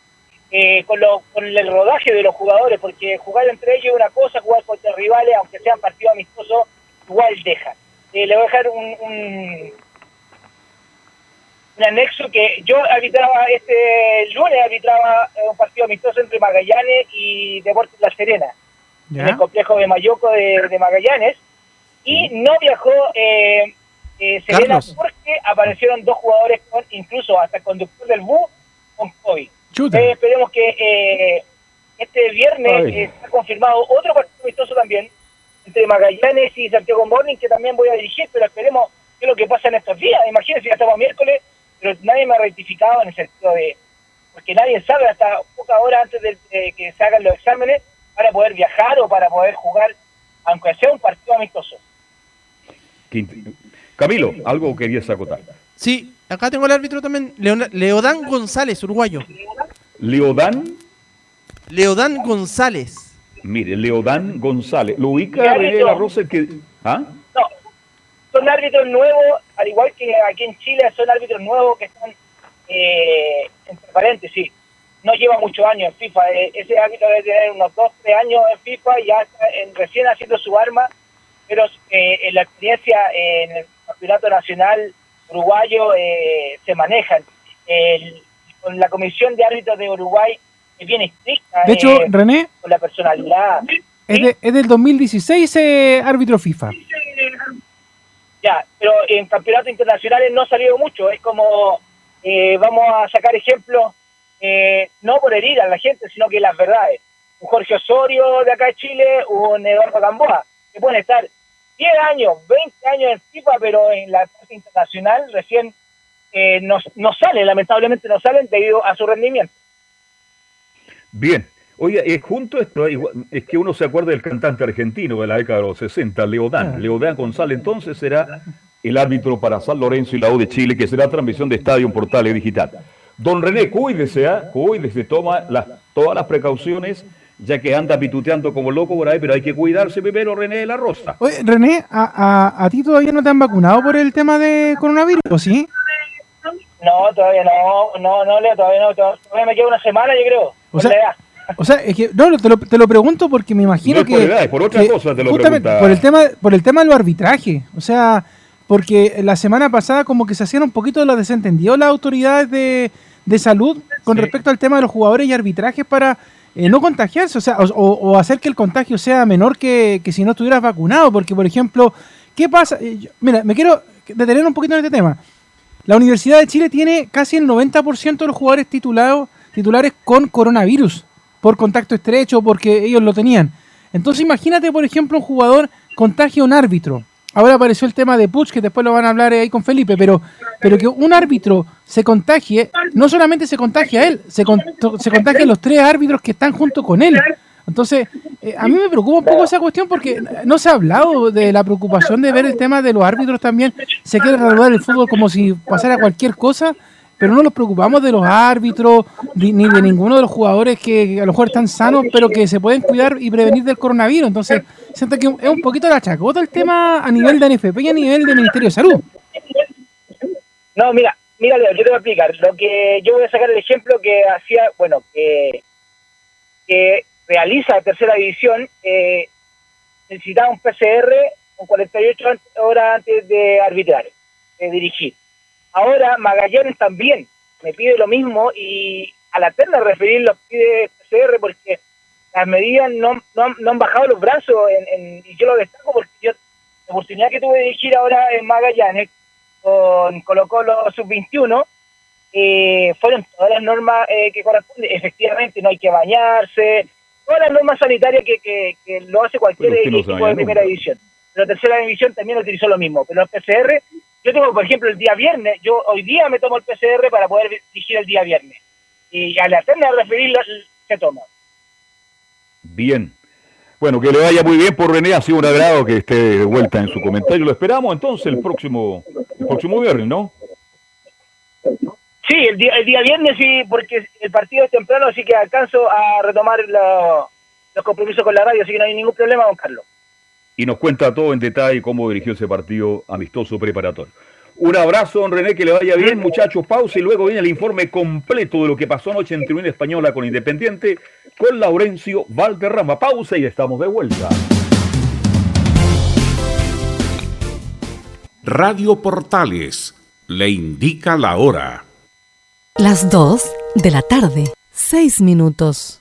eh, con, lo, con el rodaje de los jugadores, porque jugar entre ellos es una cosa, jugar contra rivales, aunque sean partidos amistosos, igual deja. Eh, le voy a dejar un un anexo que yo arbitraba este lunes, arbitraba eh, un partido amistoso entre Magallanes y Deportes La Serena, en el complejo de Mayoco de, Magallanes, y no viajó eh, eh, Serena porque aparecieron dos jugadores, con incluso hasta el conductor del bus, con COVID. esperemos que este viernes está confirmado otro partido amistoso también, entre Magallanes y Santiago Morning, que también voy a dirigir, pero esperemos qué es lo que pasa en estos días. Imagínense, ya estamos miércoles, pero nadie me ha rectificado en el sentido de, porque nadie sabe hasta poca hora antes de, que se hagan los exámenes para poder viajar o para poder jugar, aunque sea un partido amistoso. Camilo, algo querías acotar. Sí, acá tengo el árbitro también, Leodán González, uruguayo. ¿Leodán? Leodán González. Mire, Leodán González. ¿Lo ubica René la Rosa que... ¿Ah? Son árbitros nuevos, al igual que aquí en Chile, son árbitros nuevos que están, eh, entre paréntesis, no lleva muchos años en FIFA. Eh, ese árbitro debe tener unos 2, 3 años en FIFA, ya está recién haciendo su arma, pero eh, en la experiencia en el campeonato nacional uruguayo eh, se manejan. con la comisión de árbitros de Uruguay es bien estricta. De hecho, René. Con la personalidad. Es, es del 2016 árbitro FIFA. Pero en campeonatos internacionales no ha salido mucho. Es como, eh, vamos a sacar ejemplos, eh, no por herir a la gente, sino que las verdades. Un Jorge Osorio de acá de Chile, un Eduardo Gamboa, que pueden estar 10 años, 20 años en FIFA, pero en la clase internacional recién eh, no, no sale, lamentablemente no salen debido a su rendimiento. Bien. Oye, es junto esto, es que uno se acuerda del cantante argentino de la década de los 60, Leodán. Leodán González entonces será el árbitro para San Lorenzo y la U de Chile, que será transmisión de Estadio en Portales Digital. Don René, cuídese, ¿ah? cuídese, toma las, todas las precauciones, ya que anda pituteando como loco por ahí, pero hay que cuidarse primero, René de la Rosa. Oye, René, a, a, a ti todavía no te han vacunado por el tema de coronavirus, ¿sí? No, todavía no, no, no, Leo, todavía no, todavía me queda una semana, yo creo. O sea. O sea, es que no, te lo, te lo pregunto porque me imagino No es que por edad, es por otra que cosa te lo justamente preguntaba. por el tema por el tema de los arbitrajes, o sea, porque la semana pasada como que se hacían un poquito los desentendidos las autoridades de, de salud con respecto al tema de los jugadores y arbitrajes para eh, no contagiarse, o sea, o, o- o hacer que el contagio sea menor que, que si no estuvieras vacunado, porque por ejemplo, ¿qué pasa? Eh, yo- mira, me quiero detener un poquito en este tema. La Universidad de Chile tiene casi el 90% de los jugadores titulados, titulares con coronavirus, por contacto estrecho, porque ellos lo tenían. Entonces imagínate, por ejemplo, un jugador contagia a un árbitro. Ahora apareció el tema de Puch, que después lo van a hablar ahí con Felipe, pero, pero que un árbitro se contagie, no solamente se contagia a él, se, con- se contagia los tres árbitros que están junto con él. Entonces, eh, a mí me preocupa un poco esa cuestión porque no se ha hablado de la preocupación de ver el tema de los árbitros también. Se quiere reanudar el fútbol como si pasara cualquier cosa, pero no nos preocupamos de los árbitros ni, de ninguno de los jugadores que a lo mejor están sanos, pero que se pueden cuidar y prevenir del coronavirus. Entonces, siento que es un poquito la chacota el tema a nivel de NFP y a nivel del Ministerio de Salud. No, mira, mira, Leo, yo te voy a explicar. Lo que yo voy a sacar el ejemplo que hacía, bueno, que, realiza tercera división, eh, necesitaba un PCR con 48 an- horas antes de arbitrar, de dirigir. Ahora Magallanes también me pide lo mismo y a la terna referir los pide PCR porque las medidas no, no, han- no han bajado los brazos en, en- y yo lo destaco porque yo la oportunidad que tuve de dirigir ahora en Magallanes con Colo Colo Sub-21 eh, fueron todas las normas eh, que corresponden. Efectivamente, no hay que bañarse, todas las normas sanitarias que, que, que lo hace cualquier equipo de primera división. Pero tercera división también utilizó lo mismo. Pero el PCR, yo tengo, por ejemplo, el día viernes, yo hoy día me tomo el PCR para poder dirigir el día viernes. Y a la terna de referirlo se toma. Bien. Bueno, que le vaya muy bien por René, ha sido un agrado que esté de vuelta en su comentario. Lo esperamos entonces el próximo, el próximo viernes, ¿no? Sí, el día, el día viernes sí, porque el partido es temprano, así que alcanzo a retomar lo- los compromisos con la radio, así que no hay ningún problema, don Carlos. Y nos cuenta todo en detalle cómo dirigió ese partido amistoso preparatorio. Un abrazo, don René, que le vaya bien, muchachos. Pausa y luego viene el informe completo de lo que pasó anoche en Tribuna Española con Independiente con Laurencio Valderrama. Pausa y estamos de vuelta. Radio Portales le indica la hora. Las 2 de la tarde, 6 minutos.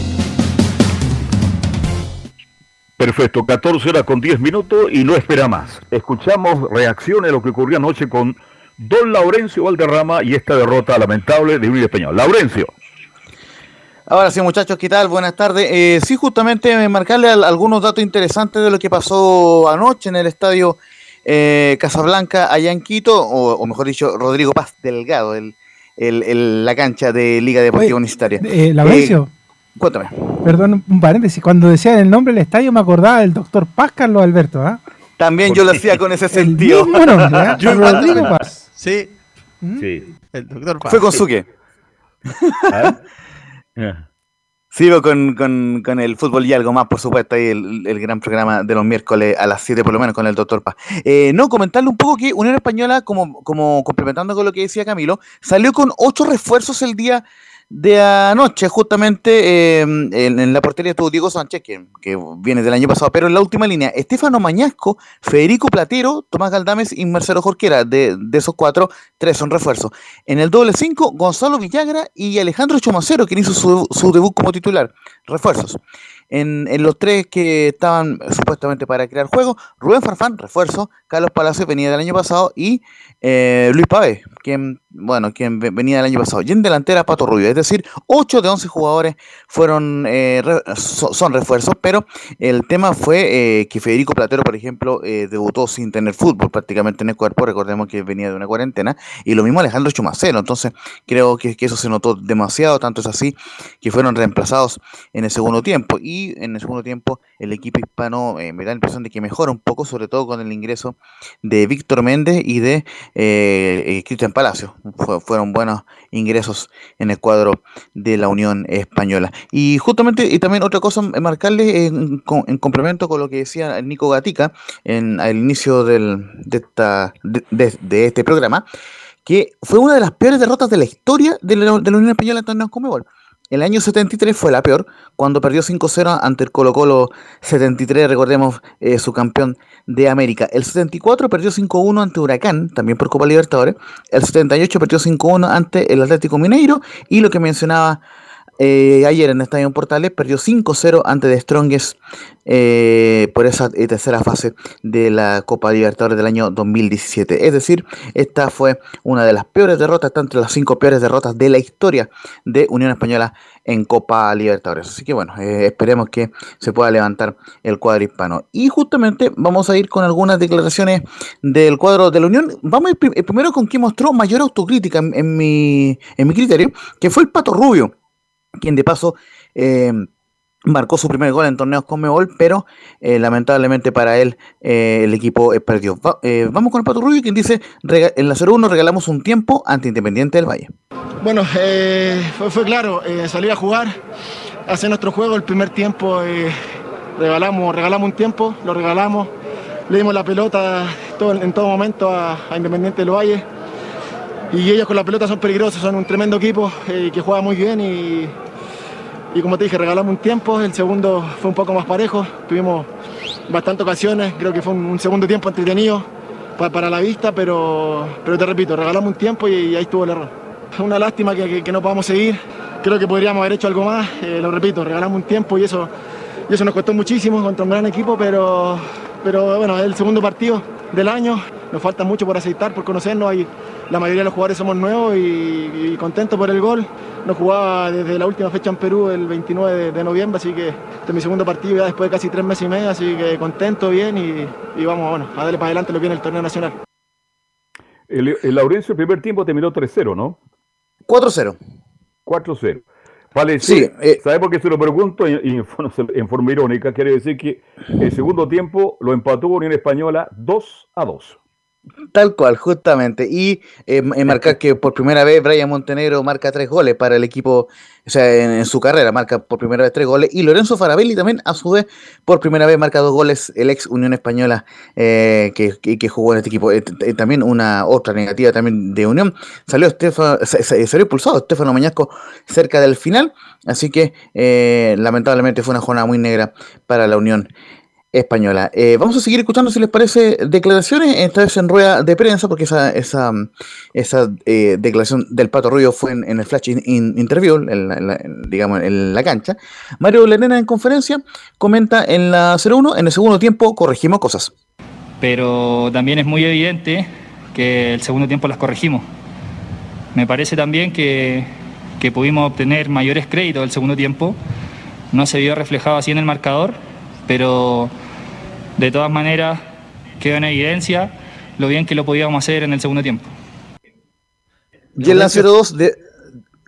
Perfecto, 14 horas con 10 minutos y no espera más. Escuchamos reacciones a lo que ocurrió anoche con Don Laurencio Valderrama y esta derrota lamentable de Unión Español. Laurencio. Ahora sí, muchachos, ¿qué tal? Buenas tardes. Eh, sí, justamente marcarle al- algunos datos interesantes de lo que pasó anoche en el estadio eh, Casablanca, allá en Quito, o, o mejor dicho, Rodrigo Paz Delgado, el, el- el- la cancha de Liga Deportiva Universitaria. Eh, Laurencio, cuéntame. perdón, un paréntesis. Cuando decían el nombre del estadio me acordaba del doctor Paz Carlos Alberto, ¿ah? También yo lo hacía con ese sentido. mismo nombre, ¿ah? (laughs) Yo Rodrigo. Paz. Sí. Sí. El doctor Paz. Fue con Suque. (laughs) ¿Ah? (laughs) Sigo con, con- con el fútbol y algo más, por supuesto, ahí el, el gran programa de los miércoles a las 7 por lo menos con el doctor Paz. Eh, no, comentarle un poco que Unión Española, como, como complementando con lo que decía Camilo, salió con ocho refuerzos el día de anoche, justamente eh, en, la portería estuvo Diego Sánchez, que, viene del año pasado, pero en la última línea, Estefano Mañasco, Federico Platero, Tomás Galdames y Marcelo Jorquera, de, esos cuatro, tres son refuerzos. En el doble cinco, Gonzalo Villagra y Alejandro Chomacero, quien hizo su debut como titular, refuerzos. En, los tres que estaban supuestamente para crear juego, Rubén Farfán, refuerzo, Carlos Palacio venía del año pasado y eh, Luis Pave, quien, bueno, quien ve- venía del año pasado. Y en delantera Pato Rubio, es decir, 8 de 11 jugadores fueron eh, son refuerzos, pero el tema fue eh, que Federico Platero, por ejemplo, eh, debutó sin tener fútbol prácticamente en el cuerpo, recordemos que venía de una cuarentena, y lo mismo Alejandro Chumacero, entonces creo que, que eso se notó demasiado, tanto es así que fueron reemplazados en el segundo tiempo, y en el segundo tiempo el equipo hispano eh, me da la impresión de que mejora un poco, sobre todo con el ingreso de Víctor Méndez y de eh, eh, Cristian Palacio. Fue- fueron buenos ingresos en el cuadro de la Unión Española. Y justamente, y también otra cosa, marcarle en, co- en complemento con lo que decía Nico Gatica en, al inicio de este programa, que fue una de las peores derrotas de la historia de la, de la Unión Española en torneos Comebol. El año 73 fue la peor, cuando perdió 5-0 ante el Colo Colo 73, recordemos, eh, su campeón de América. El 74 perdió 5-1 ante Huracán, también por Copa Libertadores. El 78 perdió 5-1 ante el Atlético Mineiro. Y lo que mencionaba eh, ayer en Estadio Portales, perdió 5-0 ante The Strongest eh, por esa eh, tercera fase de la Copa Libertadores del año 2017. Es decir, esta fue una de las peores derrotas, está entre las cinco peores derrotas de la historia de Unión Española en Copa Libertadores. Así que bueno, esperemos que se pueda levantar el cuadro hispano. Y justamente vamos a ir con algunas declaraciones del cuadro de la Unión. Vamos a ir pri- primero con quien mostró mayor autocrítica en mi, en mi criterio, que fue el Pato Rubio, quien de paso... eh, marcó su primer gol en torneos con Mebol, pero eh, lamentablemente para él eh, el equipo perdió. Va- vamos con el Pato Rubio, quien dice, "Rega- en la 0-1 regalamos un tiempo ante Independiente del Valle. Bueno, fue, claro, salir a jugar, hacer nuestro juego, el primer tiempo regalamos, regalamos un tiempo, lo regalamos, le dimos la pelota en todo momento a Independiente del Valle y ellos con la pelota son peligrosos, son un tremendo equipo eh, que juega muy bien y, como te dije, regalamos un tiempo, el segundo fue un poco más parejo, tuvimos bastantes ocasiones, creo que fue un, un segundo tiempo entretenido pa- para la vista, pero, pero te repito, regalamos un tiempo y, ahí estuvo el error. Una lástima que no podamos seguir, creo que podríamos haber hecho algo más, eh, lo repito, regalamos un tiempo y eso y eso nos costó muchísimo contra un gran equipo, pero, pero bueno, es el segundo partido del año, nos falta mucho por aceitar, por conocernos, hay, la mayoría de los jugadores somos nuevos y, y contentos por el gol. No jugaba desde la última fecha en Perú el 29 de, de noviembre, así que este es mi segundo partido ya después de casi tres meses y medio, así que contento, bien y, y vamos bueno, a darle para adelante lo que viene el torneo nacional. El, el Laurencio el primer tiempo terminó 3-0, ¿no? 4-0. 4-0. Vale, Sí, eh, ¿Sabe por qué se lo pregunto? Y, y en, forma- (laughs) en forma irónica, quiere decir que el segundo tiempo lo empató Unión Española 2 a 2. Tal cual, justamente. Y eh, eh, marcar que por primera vez Brian Montenegro marca tres goles para el equipo, o sea, en, su carrera marca por primera vez tres goles. Y Lorenzo Farabelli también, a su vez, por primera vez marca dos goles, el ex Unión Española eh, que, que- jugó en este equipo. También una otra negativa también de Unión. Salió, Estefano, sa- sa- salió expulsado Estefano Mañasco cerca del final. Así que lamentablemente fue una jornada muy negra para la Unión española. Eh, vamos a seguir escuchando, si les parece, declaraciones, esta vez en rueda de prensa, porque esa, esa, esa eh, declaración del Pato Rubio fue en, el Flash in- in- Interview, digamos, en la cancha. Mario Lerena en conferencia comenta en la 0-1, en el segundo tiempo corregimos cosas. pero también es muy evidente que el segundo tiempo las corregimos. Me parece también que, que pudimos obtener mayores créditos del segundo tiempo. No se vio reflejado así en el marcador, pero de todas maneras quedó en evidencia lo bien que lo podíamos hacer en el segundo tiempo. Y en la 0-2 de...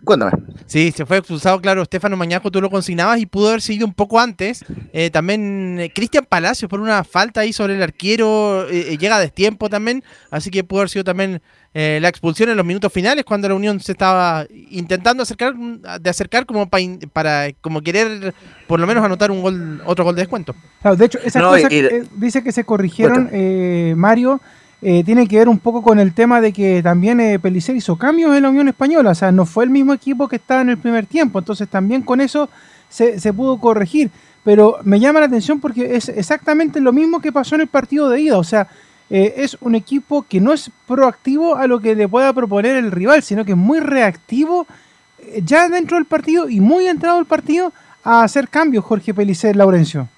Cuéntame. Sí, se fue expulsado, claro, Estefano Mañaco, tú lo consignabas y pudo haber seguido un poco antes. Eh, también eh, Cristian Palacios por una falta ahí sobre el arquero, eh, eh, llega a destiempo también, así que pudo haber sido también eh, la expulsión en los minutos finales cuando la Unión se estaba intentando acercar, de acercar como pa in- para como querer por lo menos anotar un gol, otro gol de descuento. Claro, de hecho, esas No, cosas y- que, eh, dice que se corrigieron, eh, Mario, eh, tiene que ver un poco con el tema de que también eh, Pellicer hizo cambios en la Unión Española, o sea, no fue el mismo equipo que estaba en el primer tiempo, entonces también con eso se, pudo corregir. Pero me llama la atención porque es exactamente lo mismo que pasó en el partido de ida, o sea, eh, es un equipo que no es proactivo a lo que le pueda proponer el rival, sino que es muy reactivo eh, ya dentro del partido y muy entrado el partido a hacer cambios, Jorge Pellicer, Laurencio.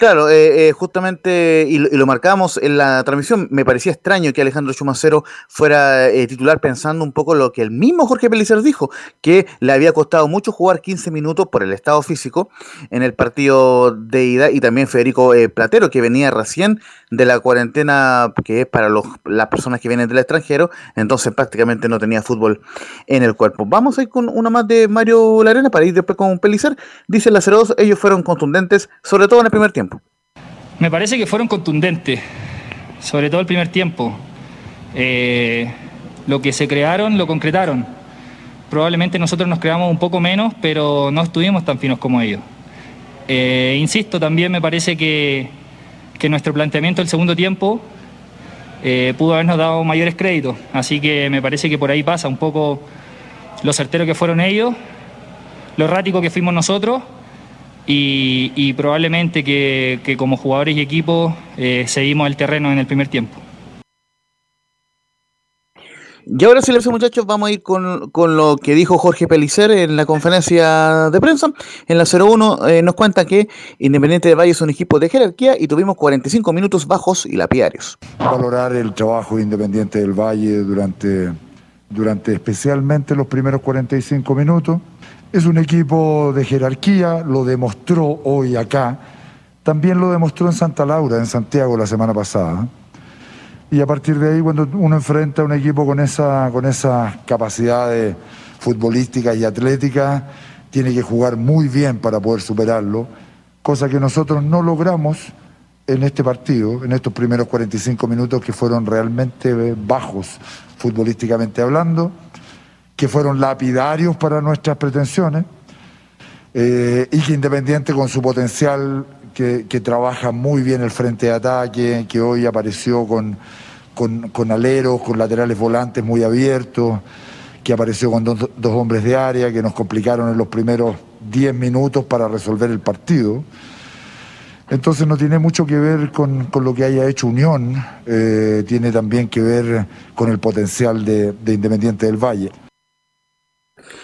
Claro, eh, eh, justamente, y, lo- y lo marcamos en la transmisión, me parecía extraño que Alejandro Chumacero fuera eh, titular pensando un poco lo que el mismo Jorge Pellicer dijo, que le había costado mucho jugar 15 minutos por el estado físico en el partido de ida, y también Federico eh, Platero, que venía recién de la cuarentena, que es para los, las personas que vienen del extranjero, entonces prácticamente no tenía fútbol en el cuerpo. Vamos a ir con una más de Mario Larena para ir después con Pellicer. Dice la 02, ellos fueron contundentes, sobre todo en el primer tiempo. Me parece que fueron contundentes, sobre todo el primer tiempo. Eh, lo que se crearon, lo concretaron. Probablemente nosotros nos creamos un poco menos, pero no estuvimos tan finos como ellos. Eh, insisto, también me parece que, que nuestro planteamiento del segundo tiempo eh, pudo habernos dado mayores créditos. Así que me parece que por ahí pasa un poco lo certero que fueron ellos, lo errático que fuimos nosotros y, y probablemente que, que como jugadores y equipo eh, seguimos el terreno en el primer tiempo. Y ahora sí, muchachos, vamos a ir con, con lo que dijo Jorge Pellicer en la conferencia de prensa. En la 01 eh, nos cuenta que Independiente de Valle es un equipo de jerarquía y tuvimos 45 minutos bajos y lapidarios. valorar el trabajo de Independiente del Valle durante, durante especialmente los primeros 45 minutos. Es un equipo de jerarquía, lo demostró hoy acá, también lo demostró en Santa Laura, en Santiago la semana pasada. Y a partir de ahí, cuando uno enfrenta a un equipo con esa, con esas capacidades futbolísticas y atléticas, tiene que jugar muy bien para poder superarlo, cosa que nosotros no logramos en este partido, en estos primeros 45 minutos que fueron realmente bajos futbolísticamente hablando, que fueron lapidarios para nuestras pretensiones, eh, y que Independiente con su potencial, que, trabaja muy bien el frente de ataque, que hoy apareció con, con, aleros, con laterales volantes muy abiertos, que apareció con dos, dos hombres de área, que nos complicaron en los primeros 10 minutos para resolver el partido. Entonces no tiene mucho que ver con, con lo que haya hecho Unión, eh, tiene también que ver con el potencial de Independiente del Valle.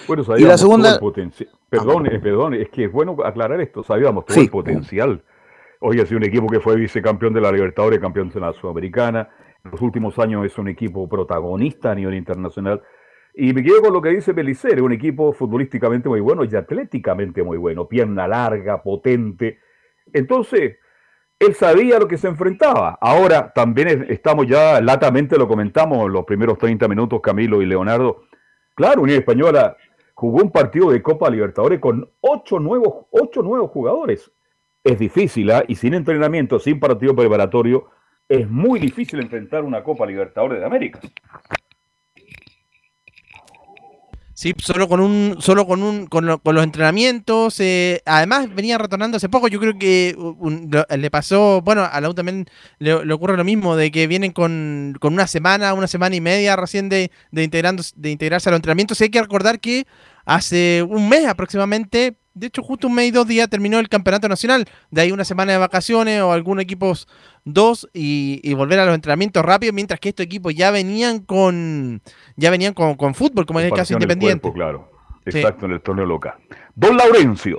Bueno, Y la segunda- el potencial. Perdón, perdón, es que es bueno aclarar esto. Sabíamos todo el potencial. Hoy ha sido un equipo que fue vicecampeón de la Libertadores, campeón de la Sudamericana. En los últimos años es un equipo protagonista a nivel internacional. Y me quedo con lo que dice Belicer, un equipo futbolísticamente muy bueno y atléticamente muy bueno. Pierna larga, potente. Entonces, él sabía lo que se enfrentaba. Ahora también estamos ya, latamente lo comentamos los primeros 30 minutos, Camilo y Leonardo. Claro, Unión Española jugó un partido de Copa Libertadores con ocho nuevos, ocho nuevos jugadores. Es difícil, ¿ah? y sin entrenamiento, sin partido preparatorio, es muy difícil enfrentar una Copa Libertadores de América. Sí, solo con un, solo con un, con, los entrenamientos. Eh, además venía retornando hace poco. Yo creo que le pasó, bueno, a la U también le, ocurre lo mismo, de que vienen con, una semana, una semana y media recién de, de, integrando, de integrarse a los entrenamientos. Y hay que recordar que hace un mes aproximadamente de hecho, justo un mes y dos días terminó el campeonato nacional. De ahí una semana de vacaciones o algunos equipos dos y, volver a los entrenamientos rápidos, mientras que estos equipos ya venían con ya venían con, fútbol, como en el caso independiente. claro, exacto, en el torneo local. Don Laurencio.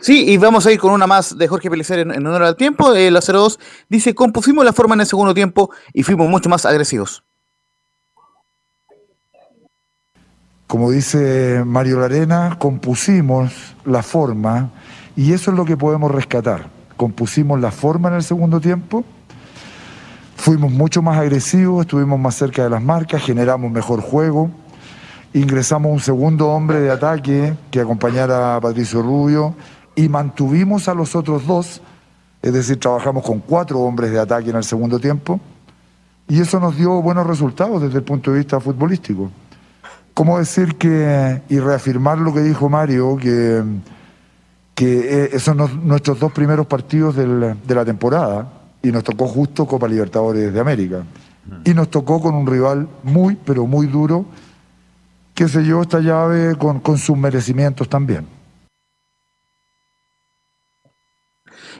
Sí, y vamos a ir con una más de Jorge Pelicer en, honor al tiempo. El 02 dice: Compusimos la forma en el segundo tiempo y fuimos mucho más agresivos. Como dice Mario Larena, compusimos la forma y eso es lo que podemos rescatar. Compusimos la forma en el segundo tiempo, fuimos mucho más agresivos, estuvimos más cerca de las marcas, generamos mejor juego, ingresamos un segundo hombre de ataque que acompañara a Patricio Rubio y mantuvimos a los otros dos, es decir, trabajamos con cuatro hombres de ataque en el segundo tiempo y eso nos dio buenos resultados desde el punto de vista futbolístico. ¿Cómo decir que, y reafirmar lo que dijo Mario, que, que eh, esos son nuestros dos primeros partidos de la temporada y nos tocó justo Copa Libertadores de América. Y nos tocó con un rival muy, pero muy duro, que se llevó esta llave con, con sus merecimientos también.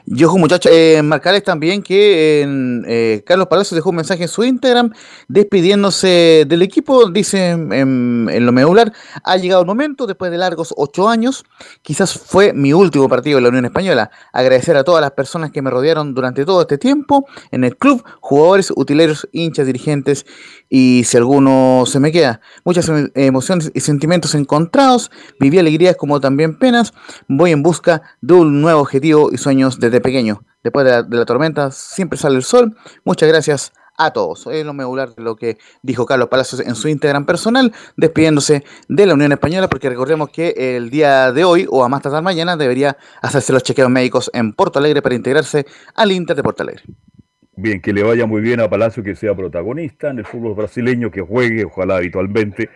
Y muchachos, eh, marcarles también que eh, Carlos Palacios dejó un mensaje en su Instagram despidiéndose del equipo. Dice en, lo medular: Ha llegado el momento, después de largos ocho años, quizás fue mi último partido en la Unión Española. Agradecer a todas las personas que me rodearon durante todo este tiempo en el club, jugadores, utileros, hinchas, dirigentes y si alguno se me queda. Muchas em, emociones y sentimientos encontrados, viví alegrías como también penas, voy en busca de un nuevo objetivo y sueños desde pequeño. Después de la, tormenta siempre sale el sol. Muchas gracias a todos. Es lo medular de lo que dijo Carlos Palacios en su Instagram personal, despidiéndose de la Unión Española, porque recordemos que el día de hoy o a más tardar mañana debería hacerse los chequeos médicos en Porto Alegre para integrarse al Inter de Porto Alegre. Bien, que le vaya muy bien a Palacio, que sea protagonista en el fútbol brasileño, que juegue, ojalá habitualmente.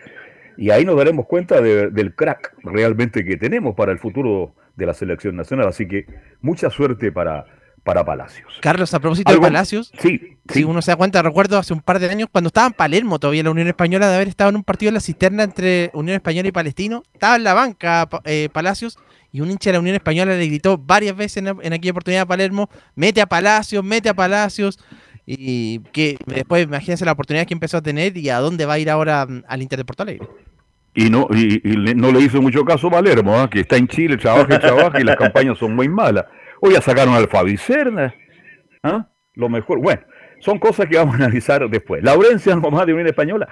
Y ahí nos daremos cuenta del crack realmente que tenemos para el futuro de la selección nacional. Así que mucha suerte para, para Palacios. Carlos, a propósito de Palacios, sí, si uno se da cuenta, recuerdo hace un par de años cuando estaba en Palermo todavía la Unión Española de haber estado en un partido en la cisterna entre Unión Española y Palestino, estaba en la banca eh, Palacios y un hincha de la Unión Española le gritó varias veces en, aquella oportunidad a Palermo, mete a Palacios, mete a Palacios, y que después imagínense la oportunidad que empezó a tener y a dónde va a ir ahora mm, al Inter de Porto Alegre. Y no, y, no le hizo mucho caso Palermo, ¿ah? que está en Chile, trabaja y trabaja y las campañas son muy malas. Hoy ya sacaron al Fabi Cerna, ¿ah? lo mejor. Bueno, son cosas que vamos a analizar después. Laurencia, mamá de Unión Española,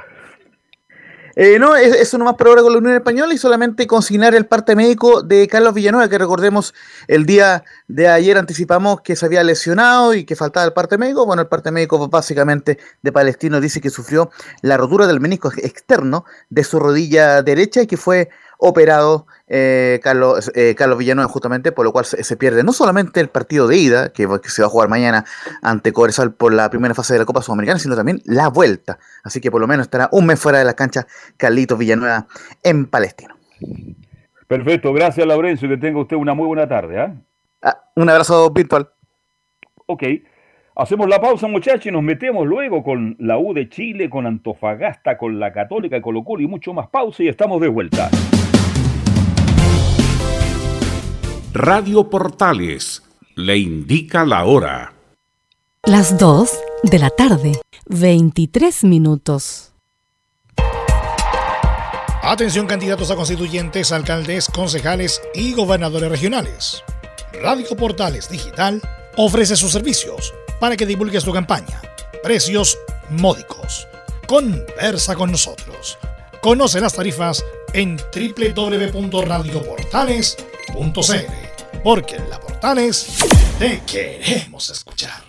eh, no, eso nomás por ahora con la Unión Española y solamente consignar el parte médico de Carlos Villanueva, que recordemos el día de ayer anticipamos que se había lesionado y que faltaba el parte médico. Bueno, el parte médico básicamente de Palestino dice que sufrió la rotura del menisco externo de su rodilla derecha y que fue operado eh, Carlos, eh, Carlos Villanueva justamente, por lo cual se, pierde no solamente el partido de ida, que, se va a jugar mañana ante Cobresal por la primera fase de la Copa Sudamericana, sino también la vuelta. Así que por lo menos estará un mes fuera de la cancha Carlitos Villanueva en Palestino. Perfecto, gracias Laurencio, que tenga usted una muy buena tarde. ¿ah? Ah, un abrazo virtual. Ok. Hacemos la pausa, muchachos, y nos metemos luego con la U de Chile, con Antofagasta, con la Católica, Colo Colo y mucho más pausa y estamos de vuelta. Radio Portales le indica la hora. Las 2 de la tarde, 23 minutos. Atención candidatos a constituyentes, alcaldes, concejales y gobernadores regionales. Radio Portales Digital ofrece sus servicios para que divulgues tu campaña. Precios módicos. Conversa con nosotros. Conoce las tarifas en www.radioportales.cl porque en la Portales te queremos escuchar.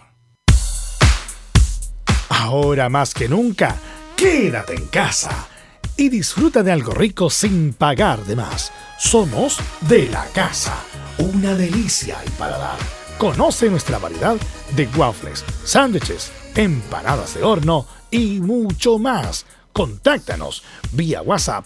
Ahora más que nunca, quédate en casa y disfruta de algo rico sin pagar de más. Somos de la casa, una delicia al paladar. Conoce nuestra variedad de waffles, sándwiches, empanadas de horno y mucho más. Contáctanos vía WhatsApp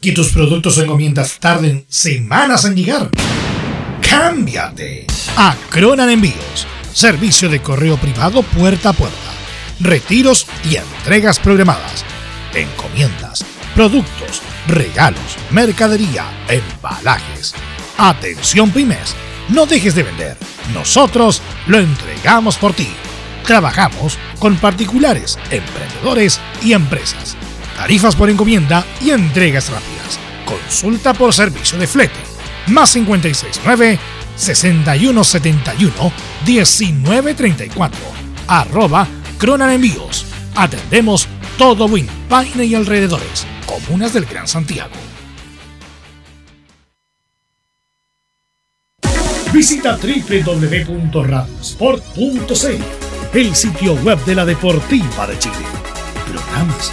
¿Que tus productos o encomiendas tarden semanas en llegar? ¡Cámbiate! A Cronan Envíos. Servicio de correo privado puerta a puerta. Retiros y entregas programadas. Encomiendas, productos, regalos, mercadería, embalajes. Atención pymes. No dejes de vender. Nosotros lo entregamos por ti. Trabajamos con particulares, emprendedores y empresas tarifas por encomienda y entregas rápidas. Consulta por servicio de flete. Más 569 6171 1934. Arroba Cronan Envíos. Atendemos todo Win, Paine y alrededores. Comunas del Gran Santiago. Visita www.radiosport.cl, el sitio web de la Deportiva de Chile. Programas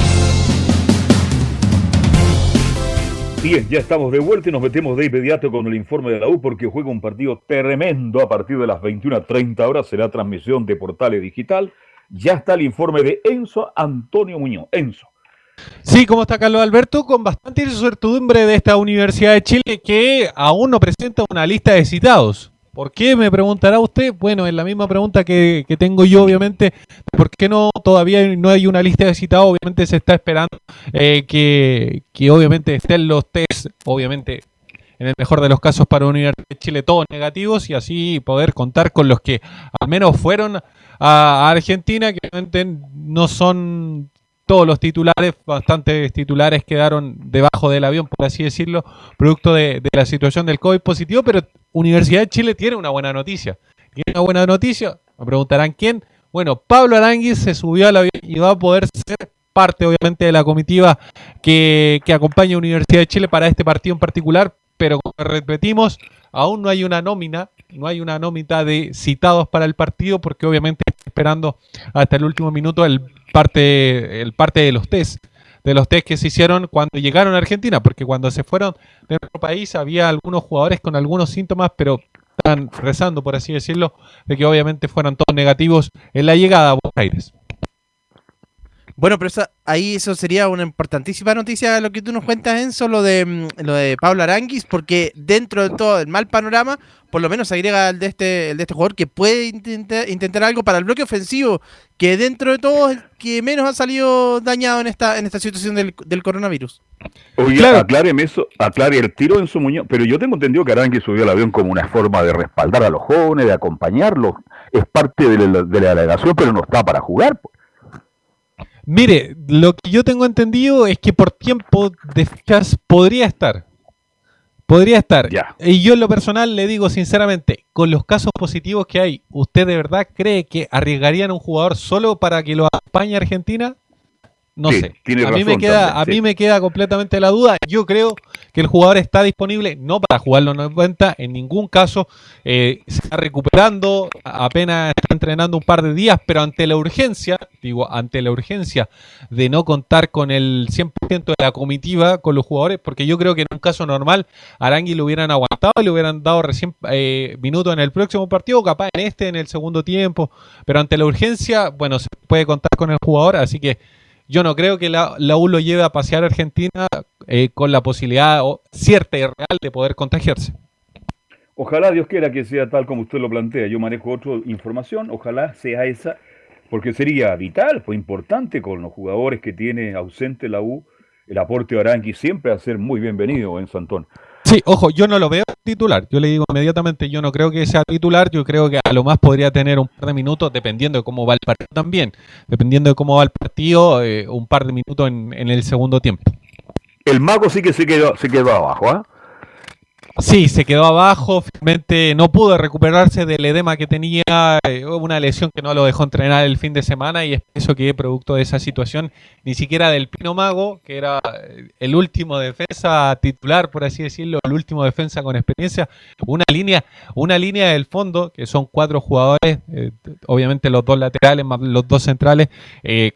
Bien, ya estamos de vuelta y nos metemos de inmediato con el informe de la U porque juega un partido tremendo a partir de las 21.30 horas. Será transmisión de Portales Digital. Ya está el informe de Enzo Antonio Muñoz. Enzo. Sí, ¿cómo está Carlos Alberto? Con bastante incertidumbre de esta Universidad de Chile que aún no presenta una lista de citados. ¿Por qué? Me preguntará usted. Bueno, es la misma pregunta que, tengo yo, obviamente. ¿Por qué no todavía no hay una lista de citados? Obviamente se está esperando eh, que, que, obviamente estén los test, obviamente en el mejor de los casos para Universidad de Chile, todos negativos y así poder contar con los que al menos fueron a, Argentina, que obviamente no son todos los titulares, bastantes titulares quedaron debajo del avión, por así decirlo, producto de, la situación del COVID positivo, pero Universidad de Chile tiene una buena noticia. Tiene una buena noticia, me preguntarán quién. Bueno, Pablo Aranguis se subió al avión y va a poder ser parte, obviamente, de la comitiva que, que acompaña a Universidad de Chile para este partido en particular, pero como repetimos, aún no hay una nómina, no hay una nómina de citados para el partido, porque obviamente esperando hasta el último minuto el parte, el parte de los test de los test que se hicieron cuando llegaron a Argentina, porque cuando se fueron de nuestro país había algunos jugadores con algunos síntomas, pero están rezando, por así decirlo, de que obviamente fueran todos negativos en la llegada a Buenos Aires. Bueno, pero ahí eso sería una importantísima noticia lo que tú nos cuentas, Enzo, lo de, mm, lo de Pablo Aranguis, porque dentro de todo el mal panorama, por lo menos agrega el de este, el de este jugador que puede intentar, intentar algo para el bloque ofensivo, que dentro de todo es el que menos ha salido dañado en esta, en esta situación del, coronavirus. Oye, claro. acláreme eso, aclare el tiro en su muñeco, pero yo tengo entendido que Aranguis subió al avión como una forma de respaldar a los jóvenes, de acompañarlos, es parte de la, de la delegación, pero no está para jugar. Pues. Mire, lo que yo tengo entendido es que por tiempo de fechas podría estar. Podría estar. Y yo en lo personal le digo sinceramente, con los casos positivos que hay, ¿usted de verdad cree que arriesgarían a un jugador solo para que lo acompañe a Argentina? No sé. a mí me queda, a mí me queda completamente la duda. Yo creo que el jugador está disponible no para jugarlo en cuenta, en ningún caso eh, se está recuperando, apenas está entrenando un par de días, pero ante la urgencia, digo, ante la urgencia de no contar con el 100% de la comitiva con los jugadores, porque yo creo que en un caso normal Arangui lo hubieran aguantado y le hubieran dado recién eh, minutos en el próximo partido, capaz en este, en el segundo tiempo, pero ante la urgencia, bueno, se puede contar con el jugador, así que yo no creo que la, U lo lleve a pasear a Argentina eh, con la posibilidad cierta y real de poder contagiarse. Ojalá Dios quiera que sea tal como usted lo plantea. Yo manejo otra información, ojalá sea esa, porque sería vital, fue importante con los jugadores que tiene ausente la U. El aporte de Aranqui siempre va a ser muy bienvenido en Santón. Sí, ojo, yo no lo veo titular. Yo le digo inmediatamente, yo no creo que sea titular. Yo creo que a lo más podría tener un par de minutos, dependiendo de cómo va el partido también. Dependiendo de cómo va el partido, eh, un par de minutos en, el segundo tiempo. El mago sí que se quedó, se quedó abajo, ¿ah? Sí, se quedó abajo, finalmente no pudo recuperarse del edema que tenía, eh, una lesión que no lo dejó entrenar el fin de semana y es eso que producto de esa situación, ni siquiera del Pino Mago, que era eh, el último defensa titular, por así decirlo, el último defensa con experiencia, una línea, una línea del fondo, que son cuatro jugadores, eh, obviamente los dos laterales más los dos centrales,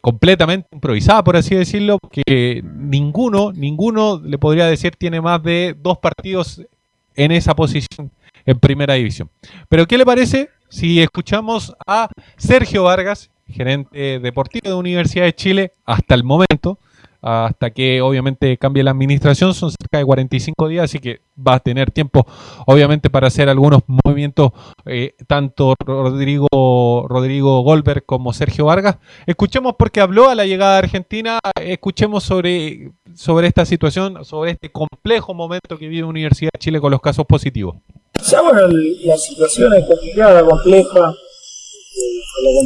completamente improvisada, por así decirlo, que ninguno, ninguno le podría decir tiene más de dos partidos en esa posición en primera división. Pero ¿qué le parece si escuchamos a Sergio Vargas, gerente deportivo de Universidad de Chile hasta el momento? Hasta que obviamente cambie la administración, son cerca de 45 días, así que va a tener tiempo obviamente para hacer algunos movimientos, eh, tanto Rodrigo, Rodrigo Goldberg como Sergio Vargas. Escuchemos porque habló a la llegada de Argentina, escuchemos sobre, sobre esta situación, sobre este complejo momento que vive Universidad de Chile con los casos positivos. Ya bueno, la situación es complicada, compleja, eh, con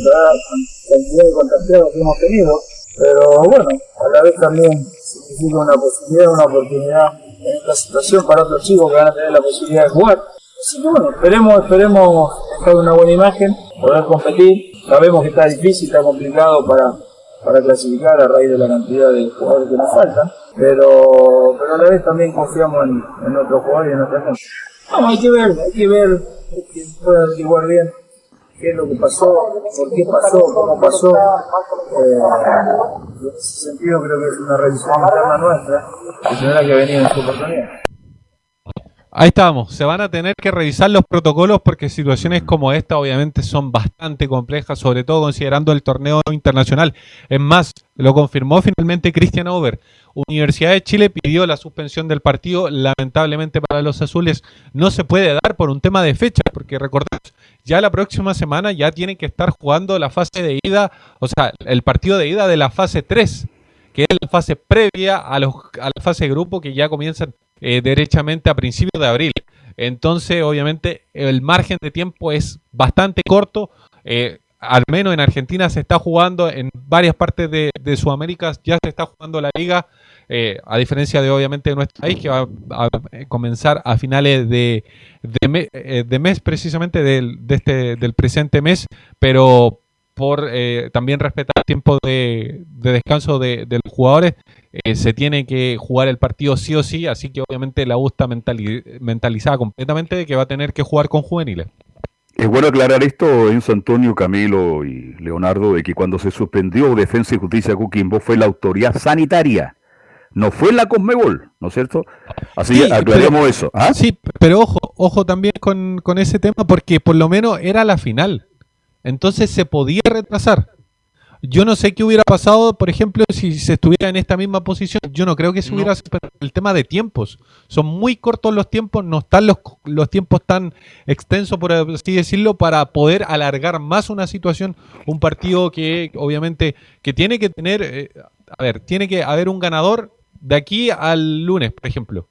cantidad de contagiados que hemos tenido pero bueno, a la vez también significa una posibilidad, una oportunidad en esta situación para otros chicos que van a tener la posibilidad de jugar. Así que bueno, esperemos, esperemos dejar una buena imagen, poder competir. Sabemos que está difícil, está complicado para, para clasificar a raíz de la cantidad de jugadores que nos faltan, pero, pero a la vez también confiamos en, en nuestros jugadores y en nuestra gente. No, hay que ver, hay que ver que pueda averiguar bien qué es lo que pasó, por qué pasó, cómo pasó. Eh, en ese sentido creo que es una revisión interna nuestra tendrá que venir en su oportunidad. Ahí estamos, se van a tener que revisar los protocolos porque situaciones como esta obviamente son bastante complejas, sobre todo considerando el torneo internacional. Es más, lo confirmó finalmente Christian Over. Universidad de Chile pidió la suspensión del partido, lamentablemente para los azules no se puede dar por un tema de fecha, porque recordemos, ya la próxima semana ya tienen que estar jugando la fase de ida, o sea, el partido de ida de la fase 3, que es la fase previa a, los, a la fase de grupo que ya comienzan eh, derechamente a principios de abril. Entonces, obviamente, el margen de tiempo es bastante corto. Eh, al menos en Argentina se está jugando, en varias partes de, Sudamérica ya se está jugando la liga, eh, a diferencia de obviamente de nuestro país, que va a, comenzar a finales de, de, mes, precisamente del, de este, del presente mes, pero por también respetar el tiempo de, descanso de, de, los jugadores, eh, se tiene que jugar el partido sí o sí, así que obviamente la U está mentalizada completamente de que va a tener que jugar con juveniles. Es bueno aclarar esto, Enzo Antonio, Camilo y Leonardo, de que cuando se suspendió Defensa y Justicia Coquimbo fue la autoridad sanitaria, no fue la Conmebol, ¿no es cierto? Así Sí, aclaremos pero- eso. ¿ah? Sí, pero ojo, ojo también con, con ese tema porque por lo menos era la final. Entonces se podía retrasar. Yo no sé qué hubiera pasado, por ejemplo, si se estuviera en esta misma posición. Yo no creo que se hubiera el tema de tiempos. Son muy cortos los tiempos, no están los, los tiempos tan extensos, por así decirlo, para poder alargar más una situación, un partido que obviamente que tiene que tener, eh, a ver, tiene que haber un ganador de aquí al lunes, por ejemplo.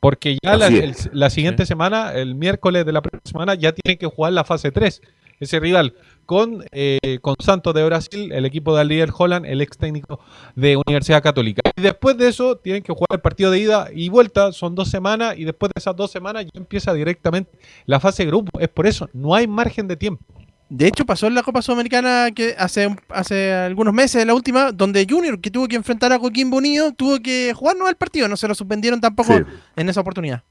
Porque ya la, el- siguiente semana, el miércoles de la próxima semana, ya tiene que jugar la fase 3. Ese rival con, eh, con Santos de Brasil, el equipo de Alier Holland, el ex técnico de Universidad Católica. Y después de eso, tienen que jugar el partido de ida y vuelta, son dos semanas, y después de esas dos semanas ya empieza directamente la fase grupo. Es por eso, no hay margen de tiempo. De hecho, pasó en la Copa Sudamericana que hace, un- hace algunos meses, la última, donde Junior, que tuvo que enfrentar a Coquimbo Unido, tuvo que jugar no el partido, no se lo suspendieron tampoco Sí. en esa oportunidad.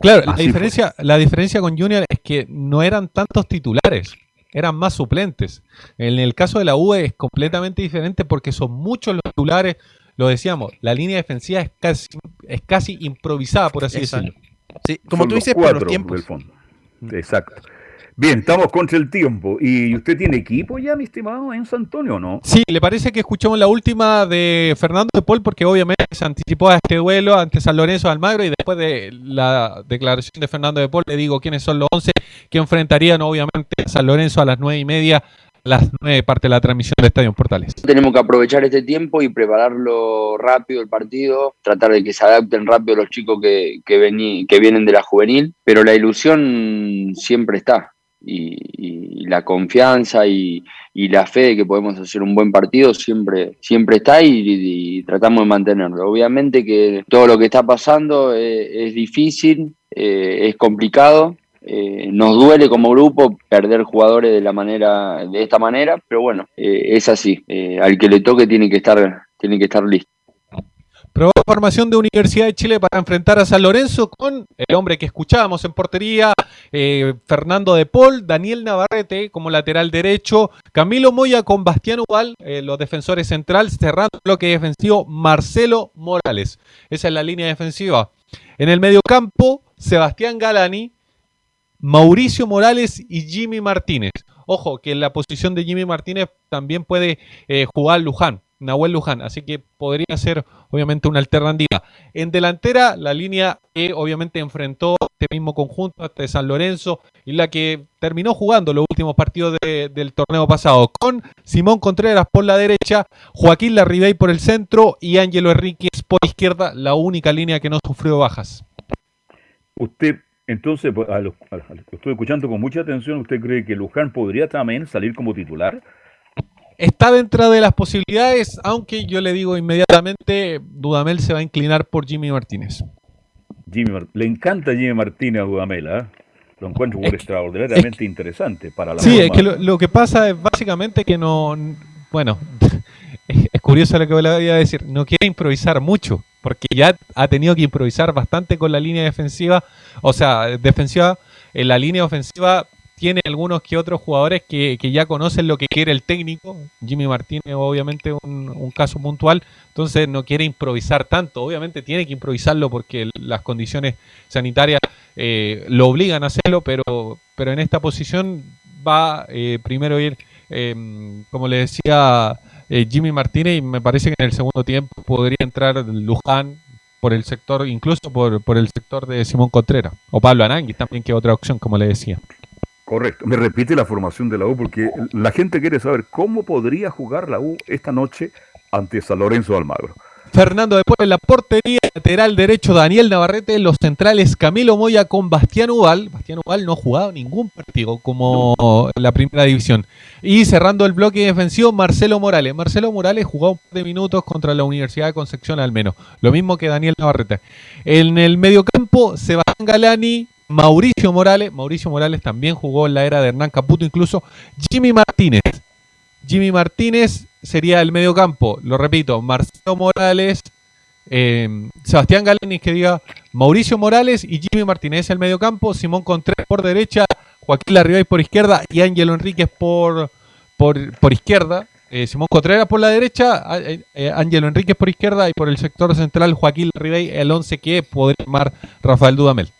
Claro, la fue. diferencia, la diferencia con Junior es que no eran tantos titulares, eran más suplentes. En el caso de la U es completamente diferente porque son muchos los titulares. Lo decíamos, la línea defensiva es casi, es casi improvisada, por así Exacto. decirlo. Sí, como Son tú dices, por los tiempos. del fondo. Exacto. Bien, estamos contra el tiempo. ¿Y usted tiene equipo ya, mi estimado Enzo Antonio, o no? Sí, ¿le parece que escuchamos la última de Fernando de Paul? Porque obviamente se anticipó a este duelo ante San Lorenzo de Almagro y después de la declaración de Fernando de Paul le digo quiénes son los 11 que enfrentarían obviamente a San Lorenzo a las nueve y media, a las nueve parte de la transmisión de Estadio en Portales. Tenemos que aprovechar este tiempo y prepararlo rápido el partido, tratar de que se adapten rápido los chicos que, que, vení- que vienen de la juvenil, pero la ilusión siempre está y, y la confianza y, y la fe de que podemos hacer un buen partido siempre, siempre está y, y tratamos de mantenerlo. Obviamente que todo lo que está pasando es, difícil, eh, es complicado, eh, nos duele como grupo perder jugadores de la manera de esta manera pero bueno eh, es así al que le toque tiene que estar tiene que estar listo Probada formación de Universidad de Chile para enfrentar a San Lorenzo con el hombre que escuchábamos en portería, eh, Fernando de Paul, Daniel Navarrete como lateral derecho, Camilo Moya con Bastián Ubal, eh, los defensores central, cerrando el bloque defensivo, Marcelo Morales. Esa es la línea defensiva. En el mediocampo, Sebastián Galani, Mauricio Morales y Jimmy Martínez. Ojo, que en la posición de Jimmy Martínez también puede eh, jugar Luján, Nahuel Luján, así que podría ser obviamente una alternativa. En delantera, la línea que obviamente enfrentó este mismo conjunto ante San Lorenzo y la que terminó jugando los últimos partidos de- del torneo pasado, con Simón Contreras por la derecha, Joaquín Larribey por el centro y Ángelo Enríquez por izquierda, la única línea que no sufrió bajas. Usted, entonces, a lo, a lo estoy escuchando con mucha atención, ¿usted cree que Luján podría también salir como titular? Está dentro de las posibilidades, aunque yo le digo inmediatamente, Dudamel se va a inclinar por Jimmy Martínez. Jimmy Le encanta Jimmy Martínez a Dudamel, ¿ah? Lo encuentro por extraordinariamente interesante para la Sí, es que lo, lo que pasa es básicamente que no. Bueno, (laughs) es, es curioso lo que le voy a decir. No quiere improvisar mucho, porque ya ha tenido que improvisar bastante con la línea defensiva. O sea, defensiva, en la línea ofensiva tiene algunos que otros jugadores que, que ya conocen lo que quiere el técnico. Jimmy Martínez, obviamente, un, caso puntual. Entonces no quiere improvisar tanto. Obviamente tiene que improvisarlo porque las condiciones sanitarias eh, lo obligan a hacerlo, pero, pero en esta posición va eh, primero ir, eh, como le decía eh, Jimmy Martínez, y me parece que en el segundo tiempo podría entrar Luján por el sector, incluso por, por el sector de Simón Contreras, o Pablo Aranguis también, que otra opción, como le decía. Correcto. Me repite la formación de la U porque la gente quiere saber cómo podría jugar la U esta noche ante San Lorenzo Almagro. Fernando después en la portería, lateral derecho Daniel Navarrete, los centrales Camilo Moya con Bastián Ubal. Bastián Ubal no ha jugado ningún partido como la primera división. Y cerrando el bloque defensivo, Marcelo Morales. Marcelo Morales jugó un par de minutos contra la Universidad de Concepción al menos. Lo mismo que Daniel Navarrete. En el mediocampo, Sebastián Galani, Mauricio Morales. Mauricio Morales también jugó en la era de Hernán Caputo incluso. Jimmy Martínez. Jimmy Martínez sería el medio campo. Lo repito, Marcelo Morales, eh, Sebastián Galanis que diga Mauricio Morales y Jimmy Martínez el medio campo. Simón Contreras por derecha, Joaquín Larribey por izquierda y Ángelo Enríquez por, por, por izquierda. Eh, Simón Contreras por la derecha, eh, eh, Ángelo Enríquez por izquierda y por el sector central Joaquín Larribey, el 11 que podría armar Rafael Dudamel.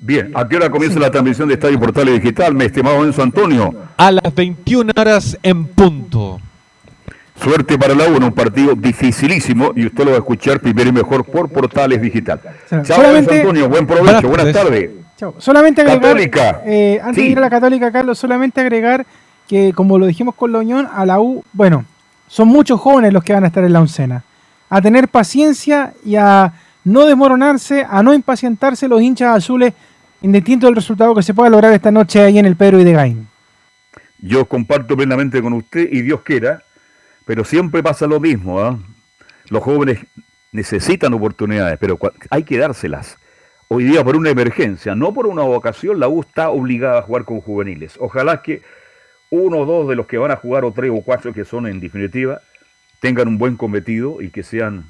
Bien, ¿a qué hora comienza la transmisión de Estadio Portales Digital, mi estimado Enzo Antonio? A las 21 horas en punto. Suerte para la UNO, un partido dificilísimo y usted lo va a escuchar primero y mejor por Portales Digital. Chao, Enzo Antonio, buen provecho, Buenas tardes. Chao. Solamente agregar, Católica. eh, antes de ir a la Católica, Carlos, solamente agregar que, como lo dijimos con la Unión, a la U, bueno, son muchos jóvenes los que van a estar en la oncena. A tener paciencia y a no desmoronarse, a no impacientarse los hinchas azules, indistinto del resultado que se pueda lograr esta noche ahí en el Pedro y de Gain. Yo comparto plenamente con usted y Dios quiera, pero siempre pasa lo mismo. ¿ah? Los jóvenes necesitan oportunidades, pero hay que dárselas. Hoy día por una emergencia, no por una vocación, la U está obligada a jugar con juveniles. Ojalá que uno o dos de los que van a jugar, o tres o cuatro que son en definitiva, tengan un buen cometido y que sean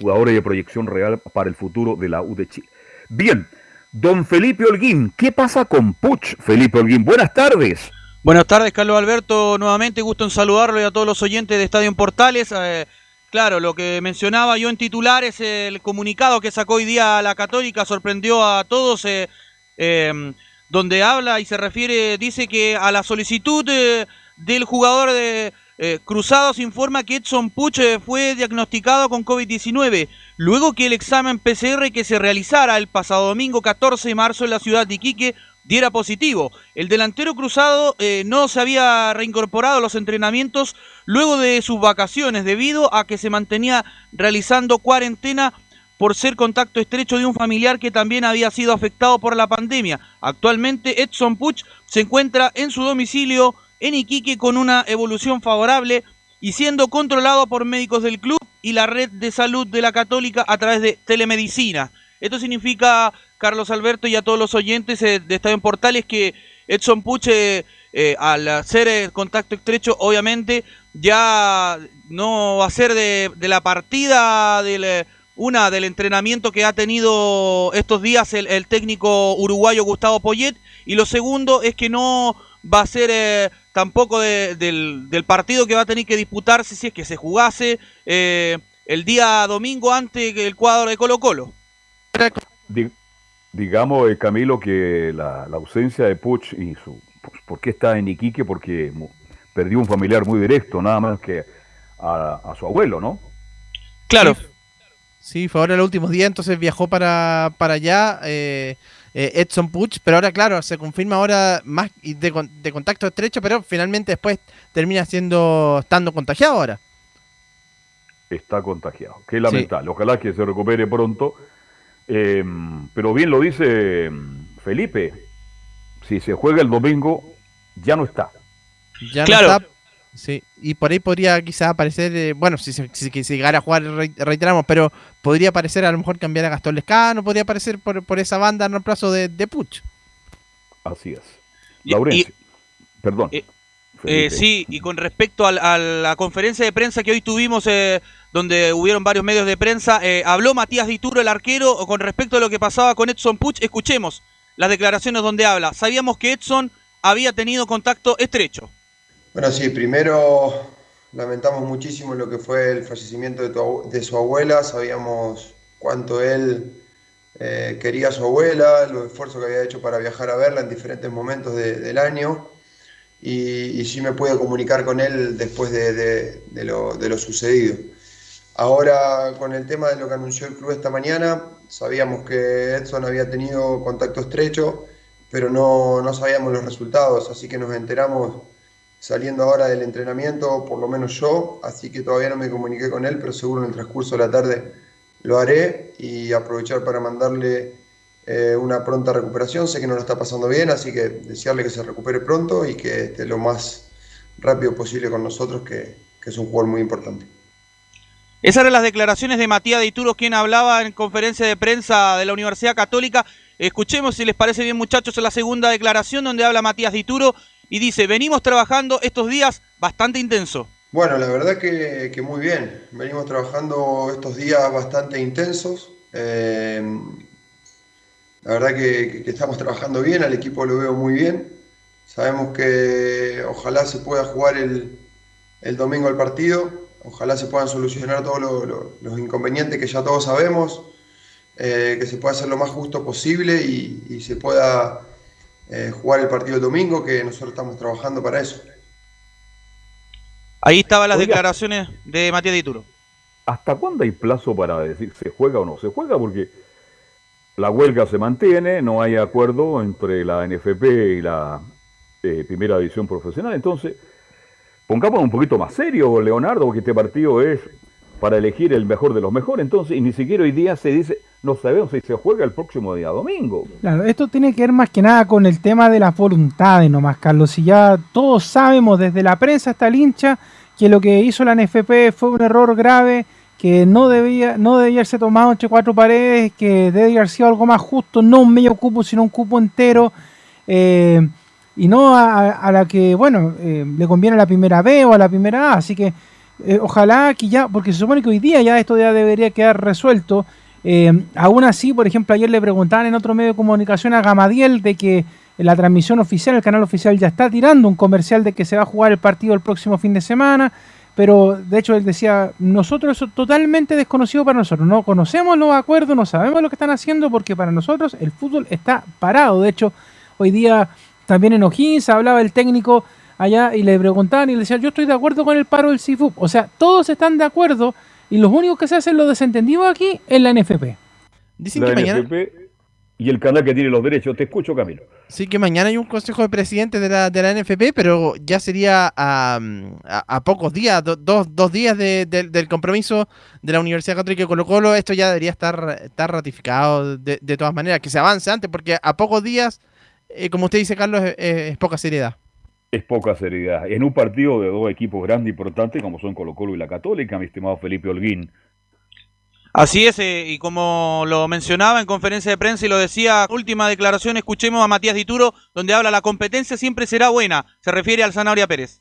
jugadores de proyección real para el futuro de la U de Chile. Bien, don Felipe Holguín, ¿qué pasa con Puch, Felipe Holguín? Buenas tardes. Buenas tardes, Carlos Alberto. Nuevamente, gusto en saludarlo y a todos los oyentes de Estadio Portales. Eh, claro, lo que mencionaba yo en titulares, el comunicado que sacó hoy día la Católica sorprendió a todos, eh, eh, donde habla y se refiere, dice que a la solicitud eh, del jugador de eh, Cruzados informa que Edson Puch eh, fue diagnosticado con COVID-19, luego que el examen PCR que se realizara el pasado domingo 14 de marzo en la ciudad de Iquique diera positivo. El delantero cruzado eh, no se había reincorporado a los entrenamientos luego de sus vacaciones debido a que se mantenía realizando cuarentena por ser contacto estrecho de un familiar que también había sido afectado por la pandemia. Actualmente Edson Puch se encuentra en su domicilio en Iquique con una evolución favorable y siendo controlado por médicos del club y la red de salud de la Católica a través de telemedicina. Esto significa, Carlos Alberto y a todos los oyentes eh, de Estadio en Portales, que Edson Puch, eh, al hacer eh, contacto estrecho, obviamente ya no va a ser de, la partida del, eh, una del entrenamiento que ha tenido estos días el, el técnico uruguayo Gustavo Poyet, y lo segundo es que no va a ser tampoco de- del, del partido que va a tener que disputarse si es que se jugase eh, el día domingo ante el cuadro de Colo Colo. Di- digamos, eh, Camilo, que la, la ausencia de Puch y su... pues, ¿Por qué está en Iquique? Porque perdió un familiar muy directo, nada más que a, a su abuelo, ¿no? Claro. Sí, fue ahora los últimos días, entonces viajó para, para allá eh, eh, Edson Puch, pero ahora, claro, se confirma ahora más de, con- de contacto estrecho, pero finalmente después termina siendo estando contagiado ahora. Está contagiado. Qué lamentable. Ojalá que se recupere pronto. Eh, pero bien lo dice mm, Felipe. Si se juega el domingo, ya no está. Ya Claro. no está. Sí, y por ahí podría quizás aparecer, eh, bueno, si se si, si llegara a jugar, re- reiteramos, pero podría aparecer a lo mejor cambiar a Gastón Lescano, podría aparecer por, por esa banda en reemplazo de, de Puch. Así es. Y- Laurencio. Perdón. Eh. Eh, sí, y con respecto a, la conferencia de prensa que hoy tuvimos, eh, donde hubieron varios medios de prensa, eh, habló Matías Dituro, el arquero, con respecto a lo que pasaba con Edson Puch. Escuchemos las declaraciones donde habla. Sabíamos que Edson había tenido contacto estrecho. Bueno, sí, primero lamentamos muchísimo lo que fue el fallecimiento de, su abuela, sabíamos cuánto él eh, quería a su abuela, los esfuerzos que había hecho para viajar a verla en diferentes momentos de- del año y, y sí me pude comunicar con él después de, de- de lo sucedido. Ahora, con el tema de lo que anunció el club esta mañana, sabíamos que Edson había tenido contacto estrecho, pero no, no sabíamos los resultados, así que nos enteramos saliendo ahora del entrenamiento, por lo menos yo, así que todavía no me comuniqué con él, pero seguro en el transcurso de la tarde lo haré y aprovechar para mandarle eh, una pronta recuperación. Sé que no lo está pasando bien, así que desearle que se recupere pronto y que esté lo más rápido posible con nosotros, que, es un jugador muy importante. Esas eran las declaraciones de Matías Dituro, quien hablaba en conferencia de prensa de la Universidad Católica. Escuchemos si les parece bien, muchachos, la segunda declaración donde habla Matías Dituro y dice, venimos trabajando estos días bastante intenso. Bueno, la verdad que, muy bien. Venimos trabajando estos días bastante intensos. Eh, La verdad que, estamos trabajando bien, al equipo lo veo muy bien. Sabemos que ojalá se pueda jugar el, el domingo el partido, ojalá se puedan solucionar todos lo- lo- los inconvenientes que ya todos sabemos, eh, que se pueda hacer lo más justo posible y se pueda eh, jugar el partido el domingo, que nosotros estamos trabajando para eso. Ahí estaban las Oiga. declaraciones de Matías Dituro. ¿Hasta cuándo hay plazo para decir se juega o no se juega? Porque la huelga se mantiene, no hay acuerdo entre la NFP y la eh, Primera División Profesional. Entonces, pongámonos un poquito más serio, Leonardo, porque este partido es para elegir el mejor de los mejores. Entonces, y ni siquiera hoy día se dice, no sabemos si se juega el próximo día domingo. Claro, esto tiene que ver más que nada con el tema de las voluntades nomás, Carlos. Si ya todos sabemos, desde la prensa hasta el hincha, que lo que hizo la NFP fue un error grave, que no debía, no debía haberse tomado entre cuatro paredes, que debía haber sido algo más justo, no un medio cupo, sino un cupo entero. eh, y no a, la que, bueno, eh, le conviene a la primera B o a la primera A. Así que eh, ojalá que ya, porque se supone que hoy día ya esto ya debería quedar resuelto. Eh, aún así, por ejemplo, ayer le preguntaban en otro medio de comunicación a Gamadiel de que la transmisión oficial, el canal oficial ya está tirando un comercial de que se va a jugar el partido el próximo fin de semana, pero de hecho él decía, nosotros eso es totalmente desconocido para nosotros, no conocemos los acuerdos, no sabemos lo que están haciendo porque para nosotros el fútbol está parado, de hecho hoy día también en O'Higgins hablaba el técnico allá y le preguntaban y le decían, yo estoy de acuerdo con el paro del CIFUP, o sea, todos están de acuerdo y los únicos que se hacen los desentendidos aquí es la NFP. Dicen la que mañana- NFP y el canal que tiene los derechos. Te escucho, Camilo. Sí, que mañana hay un consejo de presidentes de la, de la NFP, pero ya sería a, a- a pocos días, do- dos, dos días de- de- del compromiso de la Universidad Católica de Colo Colo. Esto ya debería estar, estar ratificado de, de todas maneras, que se avance antes, porque a pocos días, eh, como usted dice, Carlos, es, es poca seriedad. Es poca seriedad. En un partido de dos equipos grandes e importantes como son Colo Colo y la Católica, mi estimado Felipe Holguín. Así es, eh, y como lo mencionaba en conferencia de prensa y lo decía, última declaración, escuchemos a Matías Dituro, donde habla la competencia siempre será buena, se refiere al Zanahoria Pérez.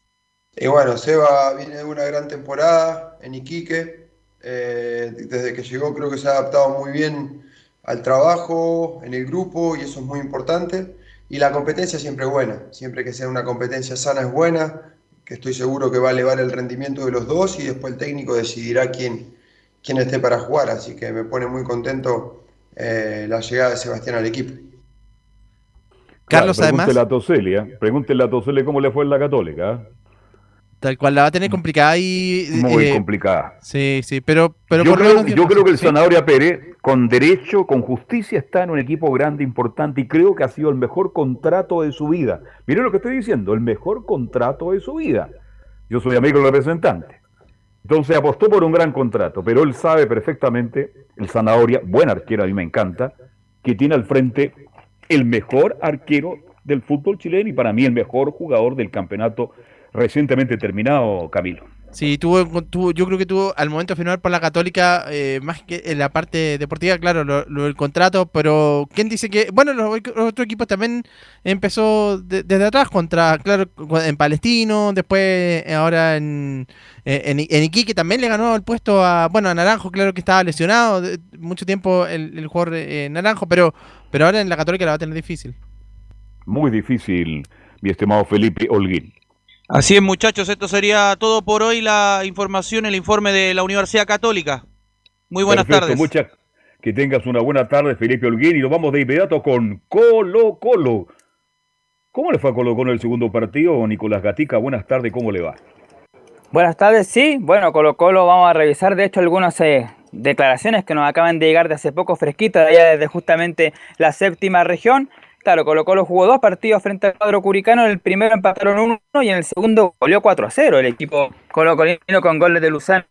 Y bueno, Seba viene de una gran temporada en Iquique. eh, desde que llegó creo que se ha adaptado muy bien al trabajo, en el grupo, y eso es muy importante. Y la competencia siempre es buena. Siempre que sea una competencia sana es buena, que estoy seguro que va a elevar el rendimiento de los dos y después el técnico decidirá quién, quién esté para jugar. Así que me pone muy contento eh, la llegada de Sebastián al equipo. Carlos, Claro, además- Pregúntele a Toseli, ¿eh? Pregúntele a Toseli cómo le fue en la Católica. ¿eh? Tal cual la va a tener complicada y... Muy eh, complicada. Sí, sí, pero, pero yo por creo, yo creo que el. Zanahoria Pérez, con derecho, con justicia, está en un equipo grande, importante, y creo que ha sido el mejor contrato de su vida. Miren lo que estoy diciendo, el mejor contrato de su vida. Yo soy amigo del representante. Entonces apostó por un gran contrato, pero él sabe perfectamente, el Zanahoria, buen arquero, a mí me encanta, que tiene al frente el mejor arquero del fútbol chileno y para mí el mejor jugador del campeonato recientemente terminado, Camilo. Sí, tuvo, tuvo- yo creo que tuvo al momento de firmar por la Católica, eh, más que en la parte deportiva, claro, lo, lo del contrato, pero ¿quién dice que, bueno, los, los otros equipos también empezó de- desde atrás contra, claro, en Palestino, después eh, ahora en, eh, en, en Iquique también le ganó el puesto a, bueno, a Naranjo, claro que estaba lesionado de- mucho tiempo el, el jugador eh, Naranjo, pero, pero ahora en la Católica la va a tener difícil. Muy difícil, mi estimado Felipe Holguín. Así es, muchachos, esto sería todo por hoy, la información, el informe de la Universidad Católica. Muy buenas Perfecto, tardes. muchas- que tengas una buena tarde, Felipe Holguín, y nos vamos de inmediato con Colo Colo. ¿Cómo le fue a Colo Colo en el segundo partido, Nicolás Gatica? Buenas tardes, ¿cómo le va? Buenas tardes, sí. Bueno, Colo Colo vamos a revisar de hecho algunas eh, declaraciones que nos acaban de llegar de hace poco fresquitas, de allá desde justamente la séptima región. Claro, Colo Colo jugó dos partidos frente al cuadro curicano, en el primero empataron 1 y en el segundo goleó 4 a 0 el equipo Colo Colino con goles de Luzano.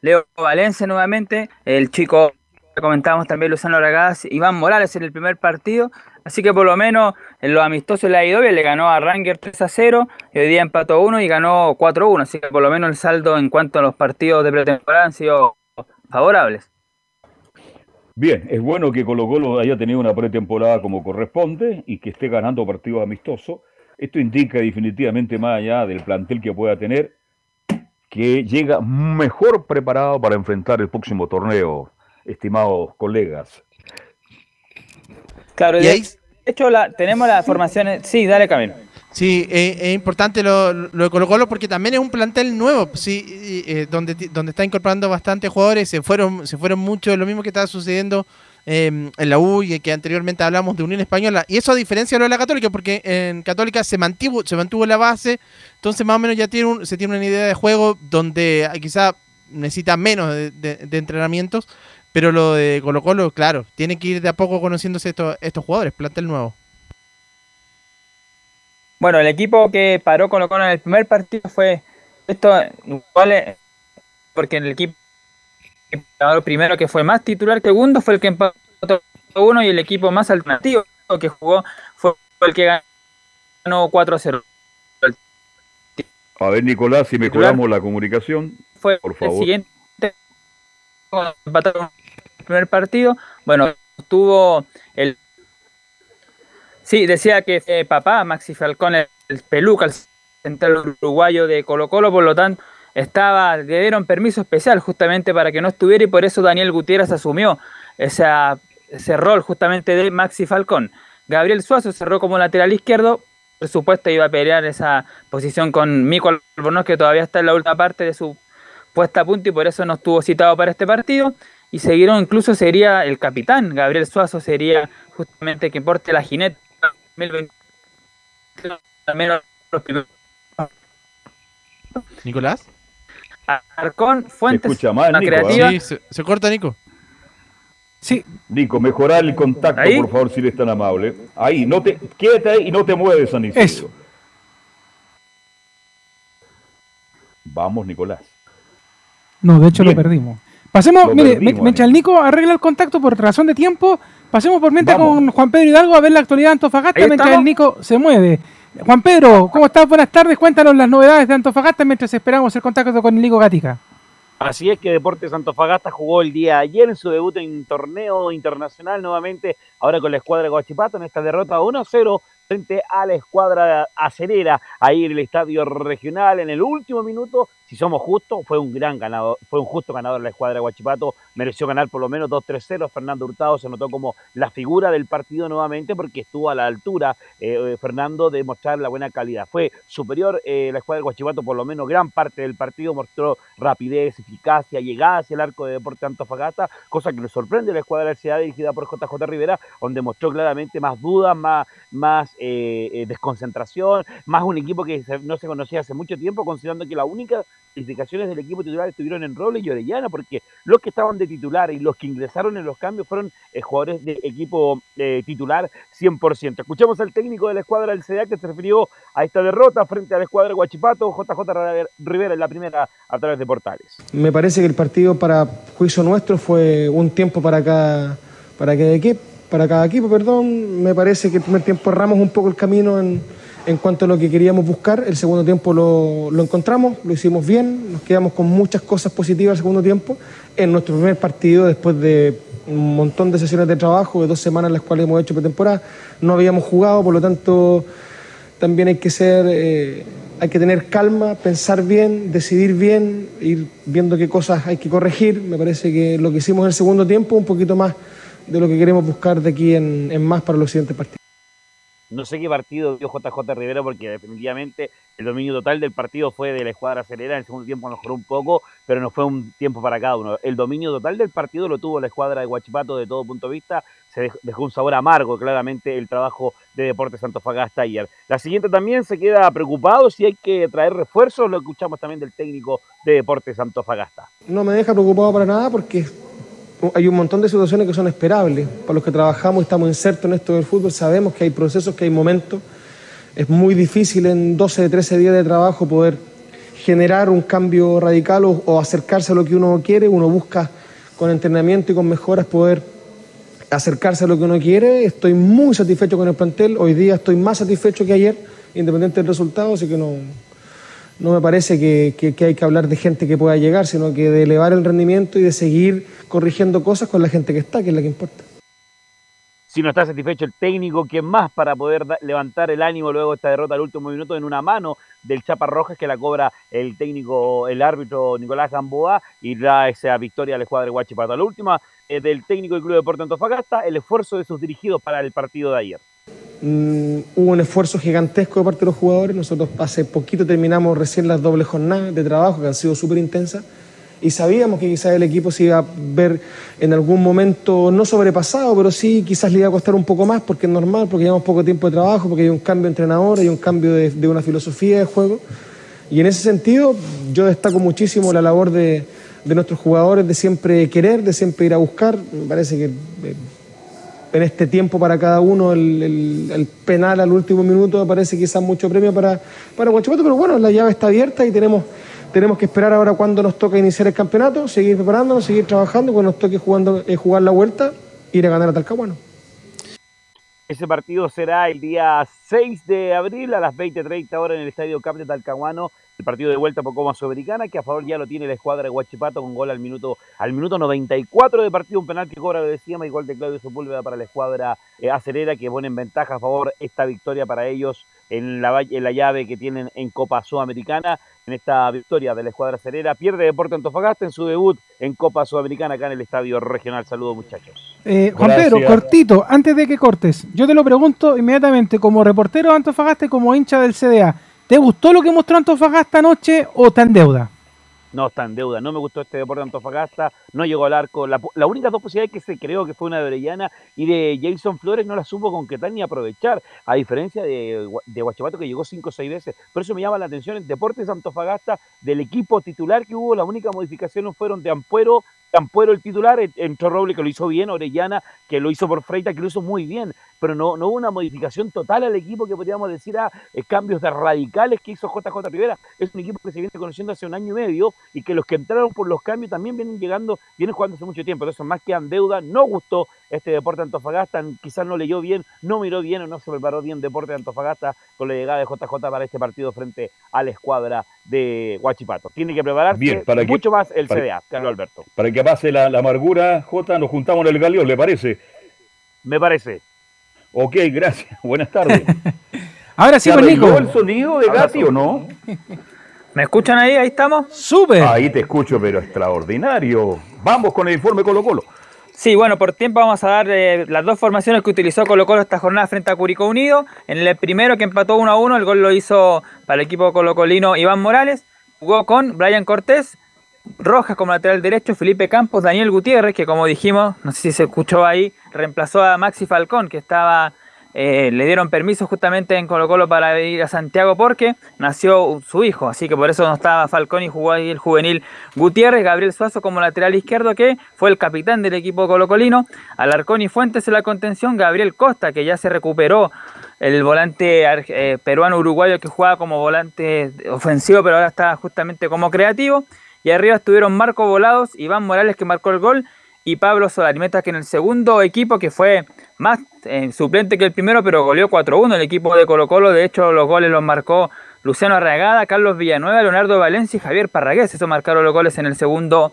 Leo Valencia nuevamente, el chico que comentábamos también Luzano Ragaz, Iván Morales en el primer partido, así que por lo menos en los amistosos le ha ido bien, le ganó a Ranger 3 a 0, y hoy día empató 1 y ganó 4 a 1, así que por lo menos el saldo en cuanto a los partidos de pretemporada han sido favorables. Bien, es bueno que Colo Colo haya tenido una pretemporada como corresponde y que esté ganando partidos amistosos. Esto indica definitivamente más allá del plantel que pueda tener, que llega mejor preparado para enfrentar el próximo torneo, estimados colegas. Claro, Y de, hecho la, tenemos las formaciones. Sí, dale Camilo. Sí, eh, es importante lo, lo de Colo Colo porque también es un plantel nuevo, sí, eh, donde, donde está incorporando bastantes jugadores, se fueron, se fueron muchos, lo mismo que estaba sucediendo eh, en la U y que anteriormente hablamos de Unión Española. Y eso a diferencia de lo de la Católica, porque en Católica se mantuvo, se mantuvo la base, entonces más o menos ya tiene un- se tiene una idea de juego donde ah, quizá necesita menos de, de- de entrenamientos, pero lo de Colo Colo, claro, tiene que ir de a poco conociéndose estos, estos jugadores, plantel nuevo. Bueno, el equipo que paró Colo Colo en el primer partido fue esto igual es- porque en el equipo primero que fue más titular que segundo fue el que empató uno y el equipo más alternativo que jugó fue el que ganó 4-0. A ver, Nicolás, si mejoramos la comunicación, Fue por el favor. siguiente cuando empataron el primer partido. Bueno, tuvo el Sí, decía que eh, papá, Maxi Falcón, el, el peluca, el central uruguayo de Colo Colo, por lo tanto, estaba, le dieron permiso especial justamente para que no estuviera y por eso Daniel Gutiérrez asumió esa, ese rol justamente de Maxi Falcón. Gabriel Suazo cerró como lateral izquierdo, por supuesto iba a pelear esa posición con Mico Albornoz, que todavía está en la última parte de su puesta a punto y por eso no estuvo citado para este partido. Y siguieron, incluso sería el capitán, Gabriel Suazo sería justamente que porte la jineta 2020, al menos los primeros. Nicolás. Arcón, Fuentes, escucha mal, Nico, creativa. ¿eh? Sí, se, se corta, Nico. Sí. Nico, mejorar el contacto, ¿Ahí? por favor, si eres tan amable. Ahí, no te, quédate ahí y no te mueves, San Isidro. Eso. Vamos, Nicolás. No, de hecho Bien. lo perdimos. Pasemos, Lo mire, perdimos, me- mientras el Nico arregla el contacto por razón de tiempo, pasemos por mientras Vamos. con Juan Pedro Hidalgo a ver la actualidad de Antofagasta mientras el Nico se mueve. Juan Pedro, ¿cómo estás? Buenas tardes, cuéntanos las novedades de Antofagasta mientras esperamos el contacto con el Nico Gatica. Así es que Deportes Antofagasta jugó el día de ayer en su debut en torneo internacional nuevamente, ahora con la escuadra de Guachipato en esta derrota 1-0 frente a la escuadra acerera ahí en el estadio regional en el último minuto. Si somos justos, fue un gran ganador, fue un justo ganador la escuadra de Guachipato, mereció ganar por lo menos 2-3-0. Fernando Hurtado se notó como la figura del partido nuevamente porque estuvo a la altura eh, eh, Fernando de mostrar la buena calidad. Fue superior eh, la escuadra de Guachipato por lo menos gran parte del partido, mostró rapidez, eficacia, llegada hacia el arco de Deporte Antofagasta, cosa que le sorprende la escuadra de la ciudad dirigida por JJ Rivera, donde mostró claramente más dudas, más, más desconcentración, más un equipo que no se conocía hace mucho tiempo, considerando que las únicas indicaciones del equipo titular estuvieron en Robles y Orellana, porque los que estaban de titular y los que ingresaron en los cambios fueron eh, jugadores de equipo eh, titular 100%. Escuchamos al técnico de la escuadra del CDA que se refirió a esta derrota frente a la escuadra de Guachipato, JJ Rivera en la primera a través de Portales. Me parece que el partido para juicio nuestro fue un tiempo para cada, para cada equipo, para cada equipo, perdón. Me parece que el primer tiempo erramos un poco el camino en, en cuanto a lo que queríamos buscar. El segundo tiempo lo, encontramos, lo hicimos bien, nos quedamos con muchas cosas positivas el segundo tiempo. En nuestro primer partido, después de un montón de sesiones de trabajo, de dos semanas en las cuales hemos hecho pretemporada, no habíamos jugado, por lo tanto también hay que ser, eh, hay que tener calma, pensar bien, decidir bien, ir viendo qué cosas hay que corregir. Me parece que lo que hicimos en el segundo tiempo, un poquito más de lo que queremos buscar de aquí en más para los siguientes partidos. No sé qué partido dio JJ Rivera porque definitivamente el dominio total del partido fue de la escuadra acelera. En el segundo tiempo mejoró un poco, pero no fue un tiempo para cada uno. El dominio total del partido lo tuvo la escuadra de Guachipato de todo punto de vista. Se dej- dejó un sabor amargo, claramente, el trabajo de Deportes Antofagasta ayer. La siguiente también se queda preocupado si hay que traer refuerzos. Lo escuchamos también del técnico de Deportes Antofagasta. No me deja preocupado para nada porque hay un montón de situaciones que son esperables. Para los que trabajamos y estamos insertos en esto del fútbol, sabemos que hay procesos, que hay momentos. Es muy difícil en 12, 13 días de trabajo poder generar un cambio radical o, o acercarse a lo que uno quiere. Uno busca con entrenamiento y con mejoras poder acercarse a lo que uno quiere. Estoy muy satisfecho con el plantel. Hoy día estoy más satisfecho que ayer, independiente del resultado, así que no, no me parece que, hay que hablar de gente que pueda llegar, sino que de elevar el rendimiento y de seguir corrigiendo cosas con la gente que está, que es la que importa. si no está satisfecho el técnico, ¿quién más para poder levantar el ánimo luego de esta derrota al último minuto en una mano del Chapa Rojas que la cobra el técnico, el árbitro Nicolás Gamboa y da esa victoria al escuadra de. La última eh, del técnico del Club Deporte Antofagasta, el esfuerzo de sus dirigidos para el partido de ayer. Mm, hubo un esfuerzo gigantesco de parte de los jugadores. Nosotros hace poquito terminamos recién las dobles jornadas de trabajo que han sido súper intensas y sabíamos que quizás el equipo se iba a ver en algún momento no sobrepasado, pero sí quizás le iba a costar un poco más porque es normal, porque llevamos poco tiempo de trabajo, porque hay un cambio de entrenador, hay un cambio de, de una filosofía de juego. Y en ese sentido yo destaco muchísimo la labor de, de nuestros jugadores de siempre querer, de siempre ir a buscar. Me parece que eh, en este tiempo para cada uno el, el- penal al último minuto parece quizás mucho premio para, para pero bueno, la llave está abierta y tenemos, tenemos que esperar ahora cuando nos toca iniciar el campeonato, seguir preparándonos, seguir trabajando, cuando nos toque eh, jugar la vuelta, ir a ganar a Talcahuano. Ese partido será el día 6 de abril a las 20.30 horas en el Estadio Cap de Talcahuano. El partido de vuelta por Copa Sudamericana, que a favor ya lo tiene la escuadra de Huachipato con gol al minuto al minuto 94 de partido, un penal que cobra, lo decíamos, y gol de Claudio Sepúlveda para la escuadra eh, acerera, que pone en ventaja a favor esta victoria para ellos en la, en la llave que tienen en Copa Sudamericana. En esta victoria de la escuadra acerera, pierde Deporte Antofagasta en su debut en Copa Sudamericana acá en el Estadio Regional. Saludos, muchachos. Eh, Juan Gracias. Pedro, cortito, antes de que cortes, yo te lo pregunto inmediatamente, como reportero de Antofagasta y como hincha del CDA, ¿te gustó lo que mostró Antofagasta anoche o está en deuda? No está en deuda, no me gustó este deporte de Antofagasta, no llegó al arco. La, única dos posibilidades que se creó que fue una de Orellana y de Jason Flores no la supo concretar ni aprovechar, a diferencia de, de que llegó cinco o seis veces. Por eso me llama la atención el Deportes Antofagasta del equipo titular que hubo, la única modificación fueron de Ampuero, Ampuero el titular, en- entró Roble que lo hizo bien, Orellana que lo hizo por Freita que lo hizo muy bien, pero no, no hubo una modificación total al equipo que podríamos decir a cambios de radicales que hizo JJ Rivera. Es un equipo que se viene conociendo hace un año y medio y que los que entraron por los cambios también vienen llegando, vienen jugando hace mucho tiempo. Entonces, más que en deuda, no gustó este deporte de Antofagasta, quizás no leyó bien, no miró bien o no se preparó bien deporte de Antofagasta con la llegada de JJ para este partido frente a la escuadra de Huachipato. Tiene que prepararse Bien, para que- mucho más el para- CDA, Carlos Alberto. Para que pase la, la amargura, Jota, nos juntamos en el galeón, ¿le parece? Me parece. Ok, gracias. (laughs) Buenas tardes. (laughs) Ahora sí, ¿Se pues, arregló Nico. el sonido de Gatti o no? (laughs) ¿Me escuchan ahí? Ahí estamos. ¡Súper! Ahí te escucho, pero extraordinario. Vamos con el informe Colo Colo. Sí, bueno, por tiempo vamos a dar eh, las dos formaciones que utilizó Colo Colo esta jornada frente a Curicó Unido. En el primero que empató 1 a 1, el gol lo hizo para el equipo colocolino Iván Morales. Jugó con Brian Cortés, Rojas como lateral derecho, Felipe Campos, Daniel Gutiérrez, que como dijimos, no sé si se escuchó ahí, reemplazó a Maxi Falcón, que estaba, eh, le dieron permiso justamente en Colo Colo para ir a Santiago porque nació su hijo, así que por eso no estaba Falcón y jugó ahí el juvenil Gutiérrez, Gabriel Suazo como lateral izquierdo, que fue el capitán del equipo colocolino, Alarcón y Fuentes en la contención, Gabriel Costa, que ya se recuperó el volante eh, peruano-uruguayo que jugaba como volante ofensivo, pero ahora está justamente como creativo. Y arriba estuvieron Marco Volados, Iván Morales que marcó el gol y Pablo Solarimeta que en el segundo equipo que fue más eh, suplente que el primero, pero goleó 4-1 el equipo de Colo Colo. De hecho, los goles los marcó Luciano Arragada, Carlos Villanueva, Leonardo Valencia y Javier Parragués. Eso marcaron los goles en el segundo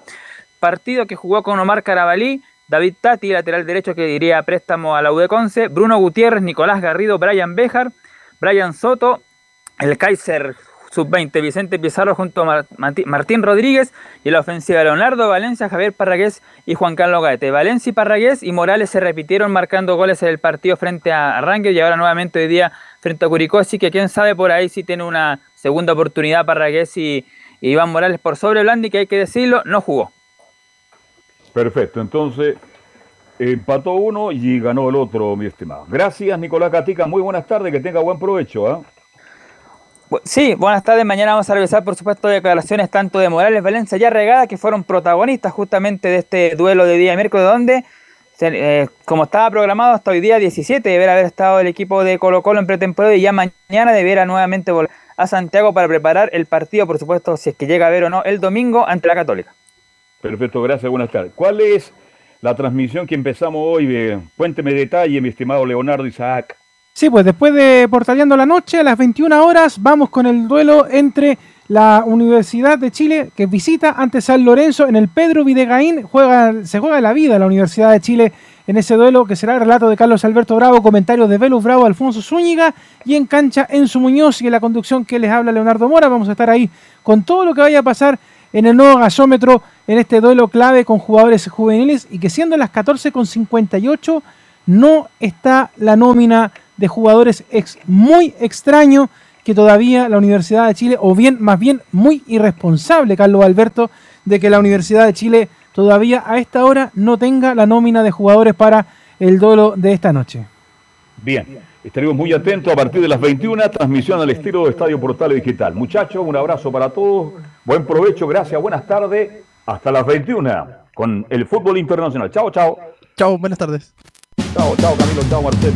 partido que jugó con Omar Carabalí, David Tati, lateral derecho que diría préstamo a la Conce, Bruno Gutiérrez, Nicolás Garrido, Brian Bejar, Brian Soto, el Kaiser sub-20 Vicente Pizarro junto a Martín Rodríguez y la ofensiva Leonardo Valencia, Javier Parragués y Juan Carlos Gaete. Valencia y Parragués y Morales se repitieron marcando goles en el partido frente a Rangel y ahora nuevamente hoy día frente a Curicó, así que quién sabe por ahí si tiene una segunda oportunidad Parragués y, Iván Morales por sobre Blandi, que hay que decirlo, no jugó. Perfecto, entonces empató uno y ganó el otro, mi estimado. Gracias, Nicolás Catica. Muy buenas tardes, que tenga buen provecho. ¿ah? Sí, buenas tardes. Mañana vamos a revisar, por supuesto, declaraciones tanto de Morales, Valencia y Arregada, que fueron protagonistas justamente de este duelo de día miércoles, donde, eh, como estaba programado hasta hoy día 17, deberá haber estado el equipo de Colo Colo en pretemporada y ya mañana deberá nuevamente volver a Santiago para preparar el partido, por supuesto, si es que llega a ver o no, el domingo ante la Católica. Perfecto, gracias, buenas tardes. ¿Cuál es la transmisión que empezamos hoy? Cuénteme detalle, mi estimado Leonardo Isaac. Sí, pues después de Portaleando la Noche, a las 21 horas, vamos con el duelo entre la Universidad de Chile, que visita ante San Lorenzo en el Pedro Videgaín. Juega, se juega la vida la Universidad de Chile en ese duelo que será el relato de Carlos Alberto Bravo, comentarios de Velus Bravo, Alfonso Zúñiga y en cancha Enzo Muñoz y en la conducción que les habla Leonardo Mora. Vamos a estar ahí con todo lo que vaya a pasar en el nuevo gasómetro en este duelo clave con jugadores juveniles y que siendo las 14.58 no está la nómina de jugadores ex, muy extraño que todavía la Universidad de Chile, o bien, más bien muy irresponsable, Carlos Alberto, de que la Universidad de Chile todavía a esta hora no tenga la nómina de jugadores para el duelo de esta noche. Bien, estaremos muy atentos a partir de las 21, transmisión al estilo de Estadio Portal Digital. Muchachos, un abrazo para todos, buen provecho, gracias, buenas tardes, hasta las 21 con el fútbol internacional. Chao, chao. Chao, buenas tardes. Chao, chao Camilo, chao Marcelo.